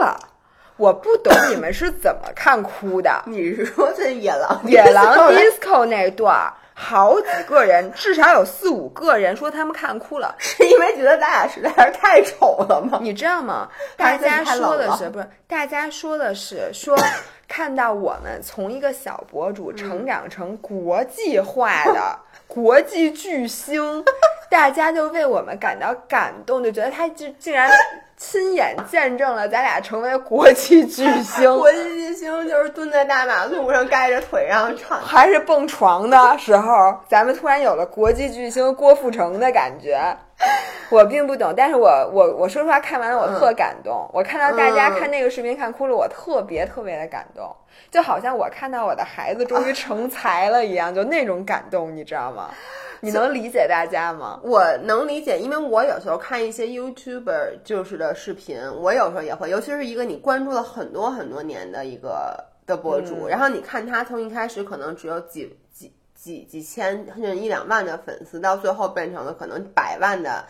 了。我不懂你们是怎么看哭的。<laughs> 你是说这野狼 <laughs> 野狼 disco 那段儿，好几个人，至少有四五个人说他们看哭了。是因为觉得咱俩实在是太丑了吗？你知道吗？<laughs> 大家说的是不是？大家说的是说，看到我们从一个小博主成长成国际化的国际巨星，大家就为我们感到感动，就觉得他竟竟然亲眼见证了咱俩成为国际巨星。<laughs> 国际巨星就是蹲在大马路上盖着腿让唱，还是蹦床的时候，咱们突然有了国际巨星郭富城的感觉。我并不懂，但是我我我说实话，看完了我特感动。我看到大家嗯看那个视频看哭了，我特别特别的感动，就好像我看到我的孩子终于成才了一样，就那种感动，你知道吗？你能理解大家吗？我能理解，因为我有时候看一些 YouTuber 就是的视频，我有时候也会，尤其是一个你关注了很多很多年的一个的博主，然后你看他从一开始可能只有几几几几千甚至一两万的粉丝，到最后变成了可能百万的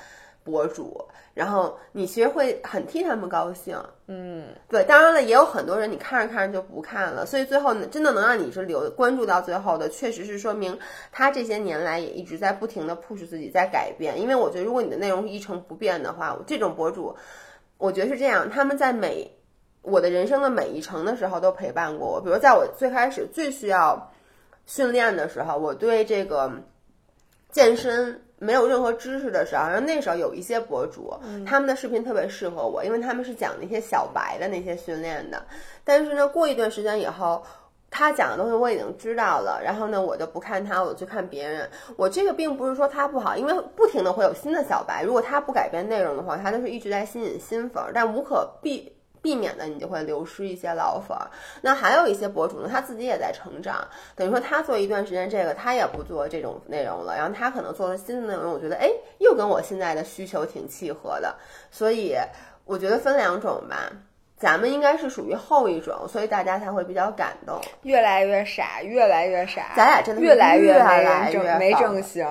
博主，然后你其实会很替他们高兴。嗯，对，当然了，也有很多人你看着看着就不看了，所以最后呢，真的能让你是留关注到最后的，确实是说明他这些年来也一直在不停的 push 自己，在改变。因为我觉得，如果你的内容一成不变的话，这种博主，我觉得是这样，他们在每我的人生的每一程的时候都陪伴过我。比如在我最开始最需要训练的时候，我对这个健身没有任何知识的时候，然后那时候有一些博主，他们的视频特别适合我，因为他们是讲那些小白的那些训练的。但是呢，过一段时间以后，他讲的东西我已经知道了，然后呢，我就不看他，我就去看别人。我这个并不是说他不好，因为不停的会有新的小白，如果他不改变内容的话，他就是一直在吸引新粉儿，但无可避。避免的，你就会流失一些老粉儿。那还有一些博主呢，他自己也在成长，等于说他做一段时间这个，他也不做这种内容了，然后他可能做了新的内容，我觉得哎，又跟我现在的需求挺契合的，所以我觉得分两种吧。咱们应该是属于后一种，所以大家才会比较感动。越来越傻，越来越傻，咱俩真的越来越没正没正形。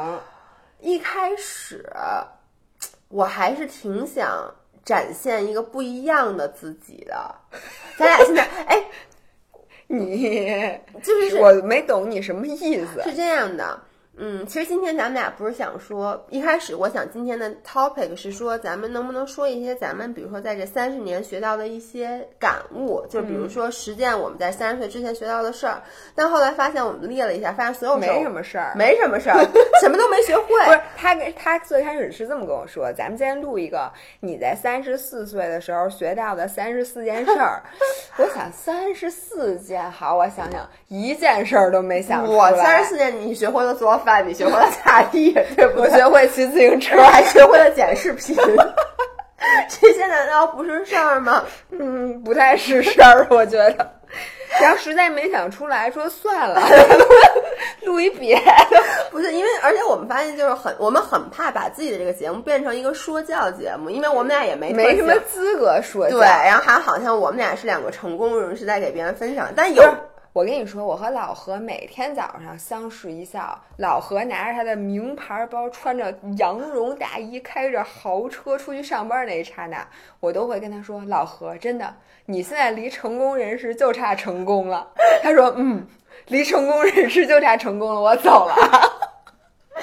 一开始我还是挺想。展现一个不一样的自己的，<laughs> 咱俩现在哎，你就是我没懂你什么意思，是这样的。嗯，其实今天咱们俩不是想说，一开始我想今天的 topic 是说，咱们能不能说一些咱们，比如说在这三十年学到的一些感悟，就比如说实践我们在三十岁之前学到的事儿。但后来发现，我们列了一下，发现所有没什么事儿，没什么事儿，<laughs> 什么都没学会。不是他跟他最开始是这么跟我说，咱们今天录一个你在三十四岁的时候学到的三十四件事儿。<laughs> 我想三十四件，好，我想想，一件事儿都没想出来。我三十四件，你学会了做。饭，你学会了擦地，对不？我学会骑自行车，还学会了剪视频，<laughs> 这些难道不是事儿吗？嗯，不太是事儿，我觉得。然后实在没想出来，说算了，<laughs> 录一别的。不是因为，而且我们发现就是很，我们很怕把自己的这个节目变成一个说教节目，因为我们俩也没没什么资格说教。对，然后还好像我们俩是两个成功人士在给别人分享，但有。我跟你说，我和老何每天早上相视一笑。老何拿着他的名牌包，穿着羊绒大衣，开着豪车出去上班那一刹那，我都会跟他说：“老何，真的，你现在离成功人士就差成功了。<laughs> ”他说：“嗯，离成功人士就差成功了，我走了。<laughs> ”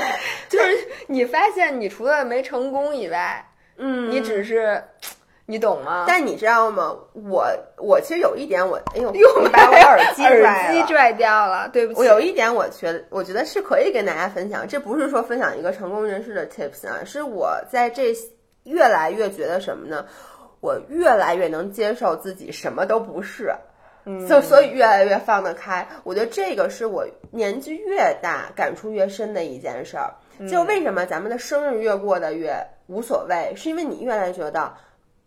就是你发现，你除了没成功以外，嗯，你只是。你懂吗？但你知道吗？我我其实有一点，我哎呦，<laughs> 又把我耳机耳机拽掉了，对不起。我有一点，我觉得我觉得是可以跟大家分享。这不是说分享一个成功人士的 tips 啊，是我在这越来越觉得什么呢？我越来越能接受自己什么都不是，就所以越来越放得开。我觉得这个是我年纪越大感触越深的一件事儿。就为什么咱们的生日越过得越无所谓，是因为你越来越觉得。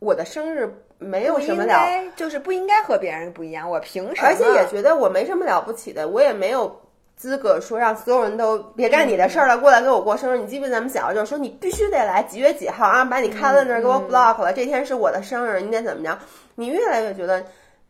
我的生日没有什么了，就是不应该和别人不一样。我凭什么？而且也觉得我没什么了不起的，我也没有资格说让所有人都别干你的事儿了，过来给我过生日。你记不记得咱们小时候说你必须得来几月几号啊？把你 calendar 给我 block 了，这天是我的生日，你得怎么着？你越来越觉得。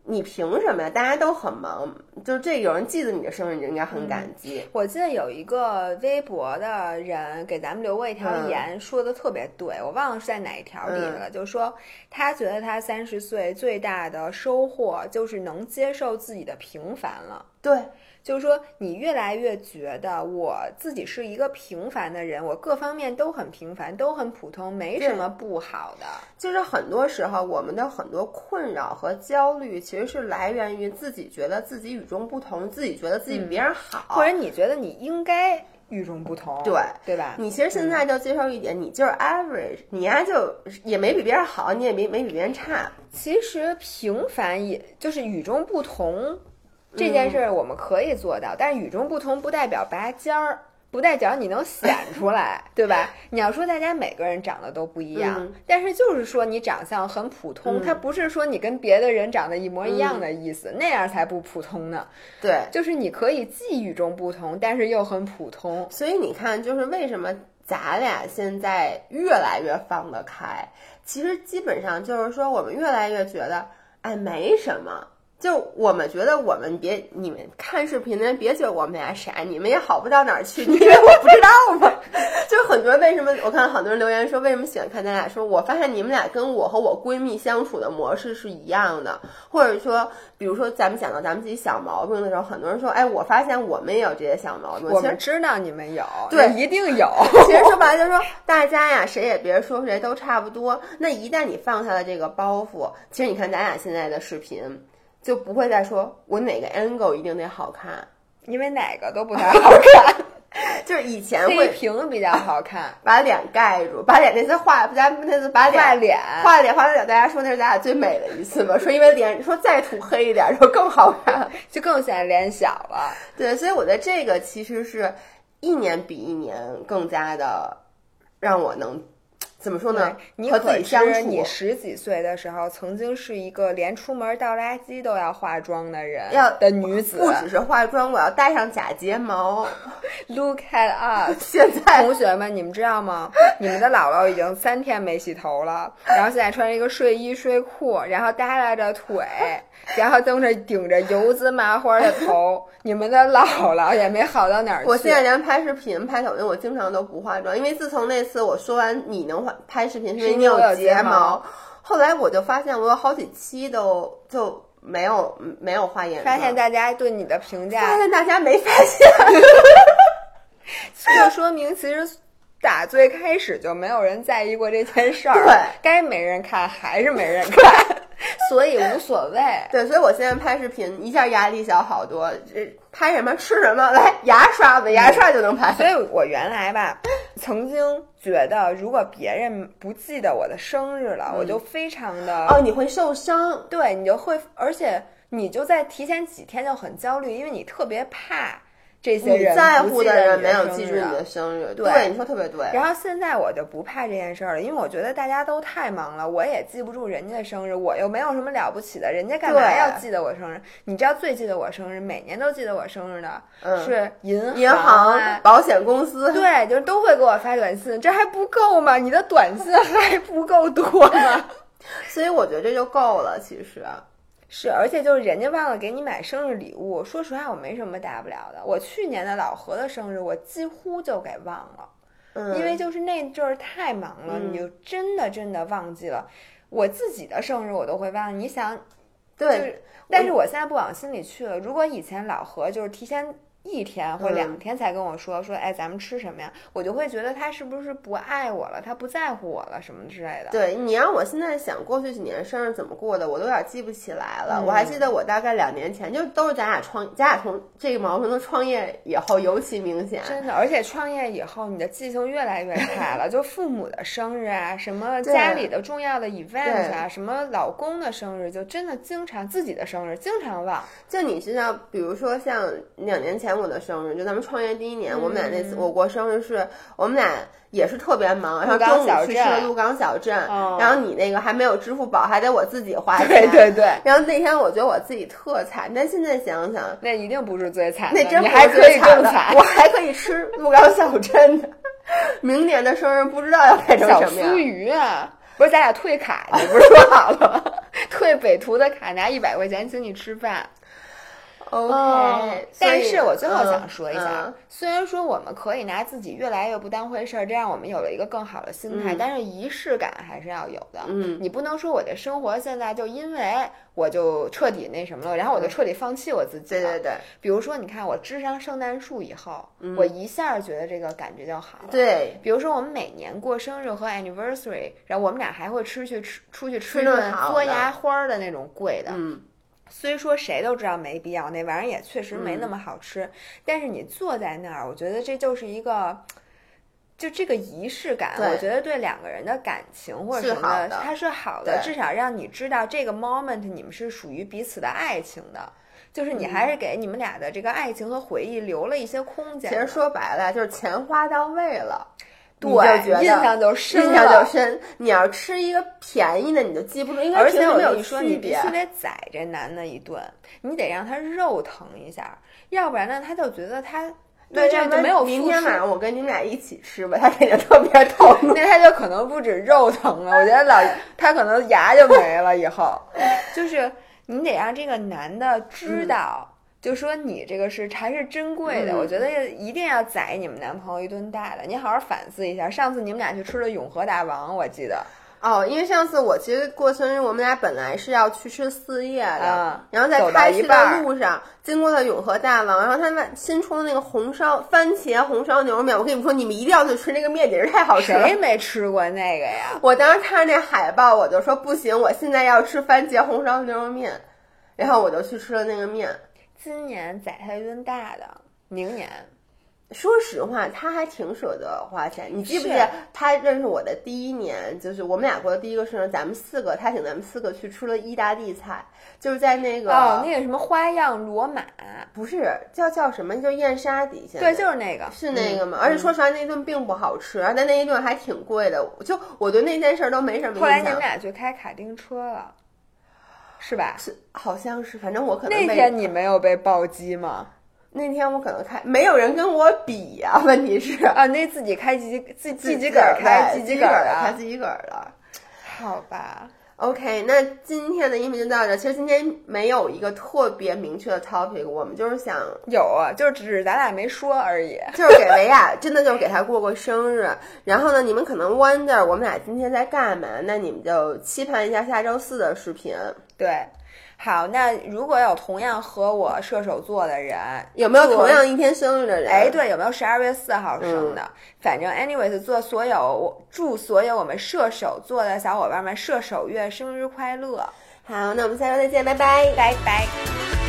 你凭什么呀？大家都很忙，就这有人记得你的生日，你就应该很感激。我记得有一个微博的人给咱们留过一条言，说的特别对，我忘了是在哪一条里了，就是说他觉得他三十岁最大的收获就是能接受自己的平凡了。对。就是说，你越来越觉得我自己是一个平凡的人，我各方面都很平凡，都很普通，没什么不好的。就是很多时候，我们的很多困扰和焦虑，其实是来源于自己觉得自己与众不同，自己觉得自己比别人好，或者你觉得你应该与众不同，对对吧？你其实现在就接受一点，你就是 average，你呀就也没比别人好，你也没没比别人差。其实平凡也就是与众不同。这件事儿我们可以做到，但是与众不同不代表拔尖儿，不代表你能显出来，<laughs> 对吧？你要说大家每个人长得都不一样，但是就是说你长相很普通，它不是说你跟别的人长得一模一样的意思，那样才不普通呢。对，就是你可以既与众不同，但是又很普通。所以你看，就是为什么咱俩现在越来越放得开，其实基本上就是说我们越来越觉得，哎，没什么。就我们觉得，我们别你们看视频的人别觉得我们俩傻，你们也好不到哪儿去，因为我不知道吗？<laughs> 就很多人为什么我看好多人留言说为什么喜欢看咱俩？说我发现你们俩跟我和我闺蜜相处的模式是一样的，或者说，比如说咱们讲到咱们自己小毛病的时候，很多人说，哎，我发现我们也有这些小毛病。我们知道你们有，对，一定有。<laughs> 其实说白了就是说，大家呀，谁也别说谁都差不多。那一旦你放下了这个包袱，其实你看咱俩现在的视频。就不会再说我哪个 angle 一定得好看，因为哪个都不太好看。<laughs> 就是以前黑会屏比较好看，<laughs> 把脸盖住，把脸那次画，咱那次把脸画脸画脸画脸，大家说那是咱俩最美的一次嘛？说因为脸说再涂黑一点，就更好看。<laughs> 就更显得脸小了。对，所以我觉得这个其实是一年比一年更加的让我能怎么说呢？你和自可己相你十几岁的时候，曾经是一个连出门倒垃圾都要化妆的人，要的女子。不只是化妆，我要戴上假睫毛。<laughs> Look at us！<laughs> 现在同学们，你们知道吗？你们的姥姥已经三天没洗头了，然后现在穿着一个睡衣睡裤，然后耷拉着腿，然后蹬着顶着油渍麻花的头。你们的姥姥也没好到哪儿去。我现在连拍视频、拍抖音，我经常都不化妆，因为自从那次我说完你能化拍视频，是因为你有睫睫毛后来我就发现我有好几期都就没有没有画眼妆，发现大家对你的评价发，现大家没发现。<laughs> 这说明其实打最开始就没有人在意过这件事儿，对该没人看还是没人看，<laughs> 所以无所谓。对，所以我现在拍视频一下压力小好多。这拍什么吃什么，来牙刷子，牙刷就能拍。所以我原来吧，曾经觉得如果别人不记得我的生日了，我就非常的哦，你会受伤。对你就会，而且你就在提前几天就很焦虑，因为你特别怕这些在乎不记得你人没有记住你的生日，对你说特别对。然后现在我就不怕这件事儿了，因为我觉得大家都太忙了，我也记不住人家的生日，我又没有什么了不起的，人家干嘛要记得我生日？你知道最记得我生日，每年都记得我生日的、嗯是银行、银啊、行、保险公司，对，就是都会给我发短信，这还不够吗？你的短信还不够多吗？<laughs> 所以我觉得这就够了。其实，是，而且就是人家忘了给你买生日礼物，说实话，我没什么大不了的。我去年的老何的生日，我几乎就给忘了，嗯，因为就是那阵儿太忙了，嗯你就真的真的忘记了。我自己的生日我都会忘，你想，对，但是我现在不往心里去了。如果以前老何就是提前一天或嗯两天才跟我说、说，哎，咱们吃什么呀？我就会觉得他是不是不爱我了，他不在乎我了什么之类的。对你让我现在想过去几年生日怎么过的，我都有点记不起来了。嗯我还记得我大概两年前，就都是咱俩创，咱俩从这个矛盾都创业以后尤其明显。真的，而且创业以后，你的记性越来越差了。<laughs> 就父母的生日啊，什么家里的重要的 event 啊，什么老公的生日，就真的经常自己的生日经常忘。就你知道，比如说像两年前我的生日，就咱们创业第一年，嗯我们俩那次我过生日是，我们俩也是特别忙，然后中午去吃了鹿港小镇，嗯然后你那个还没有支付宝，还得我自己花钱。对对对，然后那天我觉得我自己特惨，但现在想想，那一定不是最惨的，那真还不是最可以更惨的，我还可以吃鹿港小镇的。明年的生日不知道要改成什么样酥。鱼啊。不是咱俩退卡，你不是说好了吗？<laughs> 退北图的卡，拿一百块钱请你吃饭。OK，、嗯但是我最后嗯想说一下，嗯虽然说我们可以拿自己越来越不当回事儿，这样我们有了一个更好的心态，嗯。但是仪式感还是要有的。嗯。你不能说我的生活现在就因为我就彻底那什么了，然后我就彻底放弃我自己了。对对对。比如说，你看我支上圣诞树以后，我一下觉得这个感觉就好了。。嗯对，比如说，我们每年过生日和 anniversary，然后我们俩还会吃去吃出去吃吃顿顿好的。嘬牙花儿的那种贵的，嗯，虽说谁都知道没必要，那玩意儿也确实没嗯那么好吃，但是你坐在那儿，我觉得这就是一个。就这个仪式感，我觉得对两个人的感情或者什么好的它是好的，至少让你知道这个 moment 你们是属于彼此的爱情的，就是你嗯还是给你们俩的这个爱情和回忆留了一些空间。其实说白了就是钱花到位了。对你就觉得印象就深印象就深。你要吃一个便宜的，你就记不住，因为而且我跟你说，你。必须得宰这男的一顿，你得让他肉疼一下，要不然呢，他就觉得他对这要不然就没有明天晚上我跟你们俩一起吃吧，<laughs> 他肯定特别疼。那他就可能不止肉疼了，我觉得老他可能牙就没了。以后 <laughs> 就是你得让这个男的知道，就说你这个是还是珍贵的。嗯我觉得一定要宰你们男朋友一顿大的，你好好反思一下。上次你们俩去吃了永和大王，我记得哦，因为上次我其实过生日，我们俩本来是要去吃四叶的，啊然后在开去的路上经过了永和大王，然后他们新出的那个红烧番茄红烧牛肉面，我跟你们说，你们一定要去吃那个面，简直太好吃了。谁没吃过那个呀？我当时看着那海报，我就说不行，我现在要吃番茄红烧牛肉面，然后我就去吃了那个面。今年宰他一顿大的，明年说实话，他还挺舍得花钱。你记不记得他认识我的第一年，就是我们俩过的第一个生日，咱们四个，他请咱们四个去吃了意大利菜，就是在那个哦，那个什么花样罗马，不是叫叫什么，就燕莎底下对，就是那个，是那个吗？而且说实话，那顿并不好吃，但那一顿还挺贵的。就我对那件事儿都没什么后来你们。俩去开卡丁车了，是吧？是好像是，反正我可能那天你没有被暴击吗？那天我可能开，没有人跟我比呀、<laughs> 问题是啊，那自己开自己自自自己个儿开自自己个儿开啊，自己个儿的。好吧？OK，那今天的音频就到这儿。其实今天没有一个特别明确的 topic，我们就是想，有啊，就是只是咱俩没说而已。<laughs> 就是给维亚，真的就是给他过过生日。然后呢，你们可能 wonder 我们俩今天在干嘛？那你们就期盼一下下周四的视频。对，好，那如果有同样和我射手座的人，有没有同样一天生日的人？哎，，对，有没有十二月四号生嗯的？反正，anyways，做所有祝所有我们射手座的小伙伴们射手月生日快乐，好，那我们下周再见，拜拜。拜拜。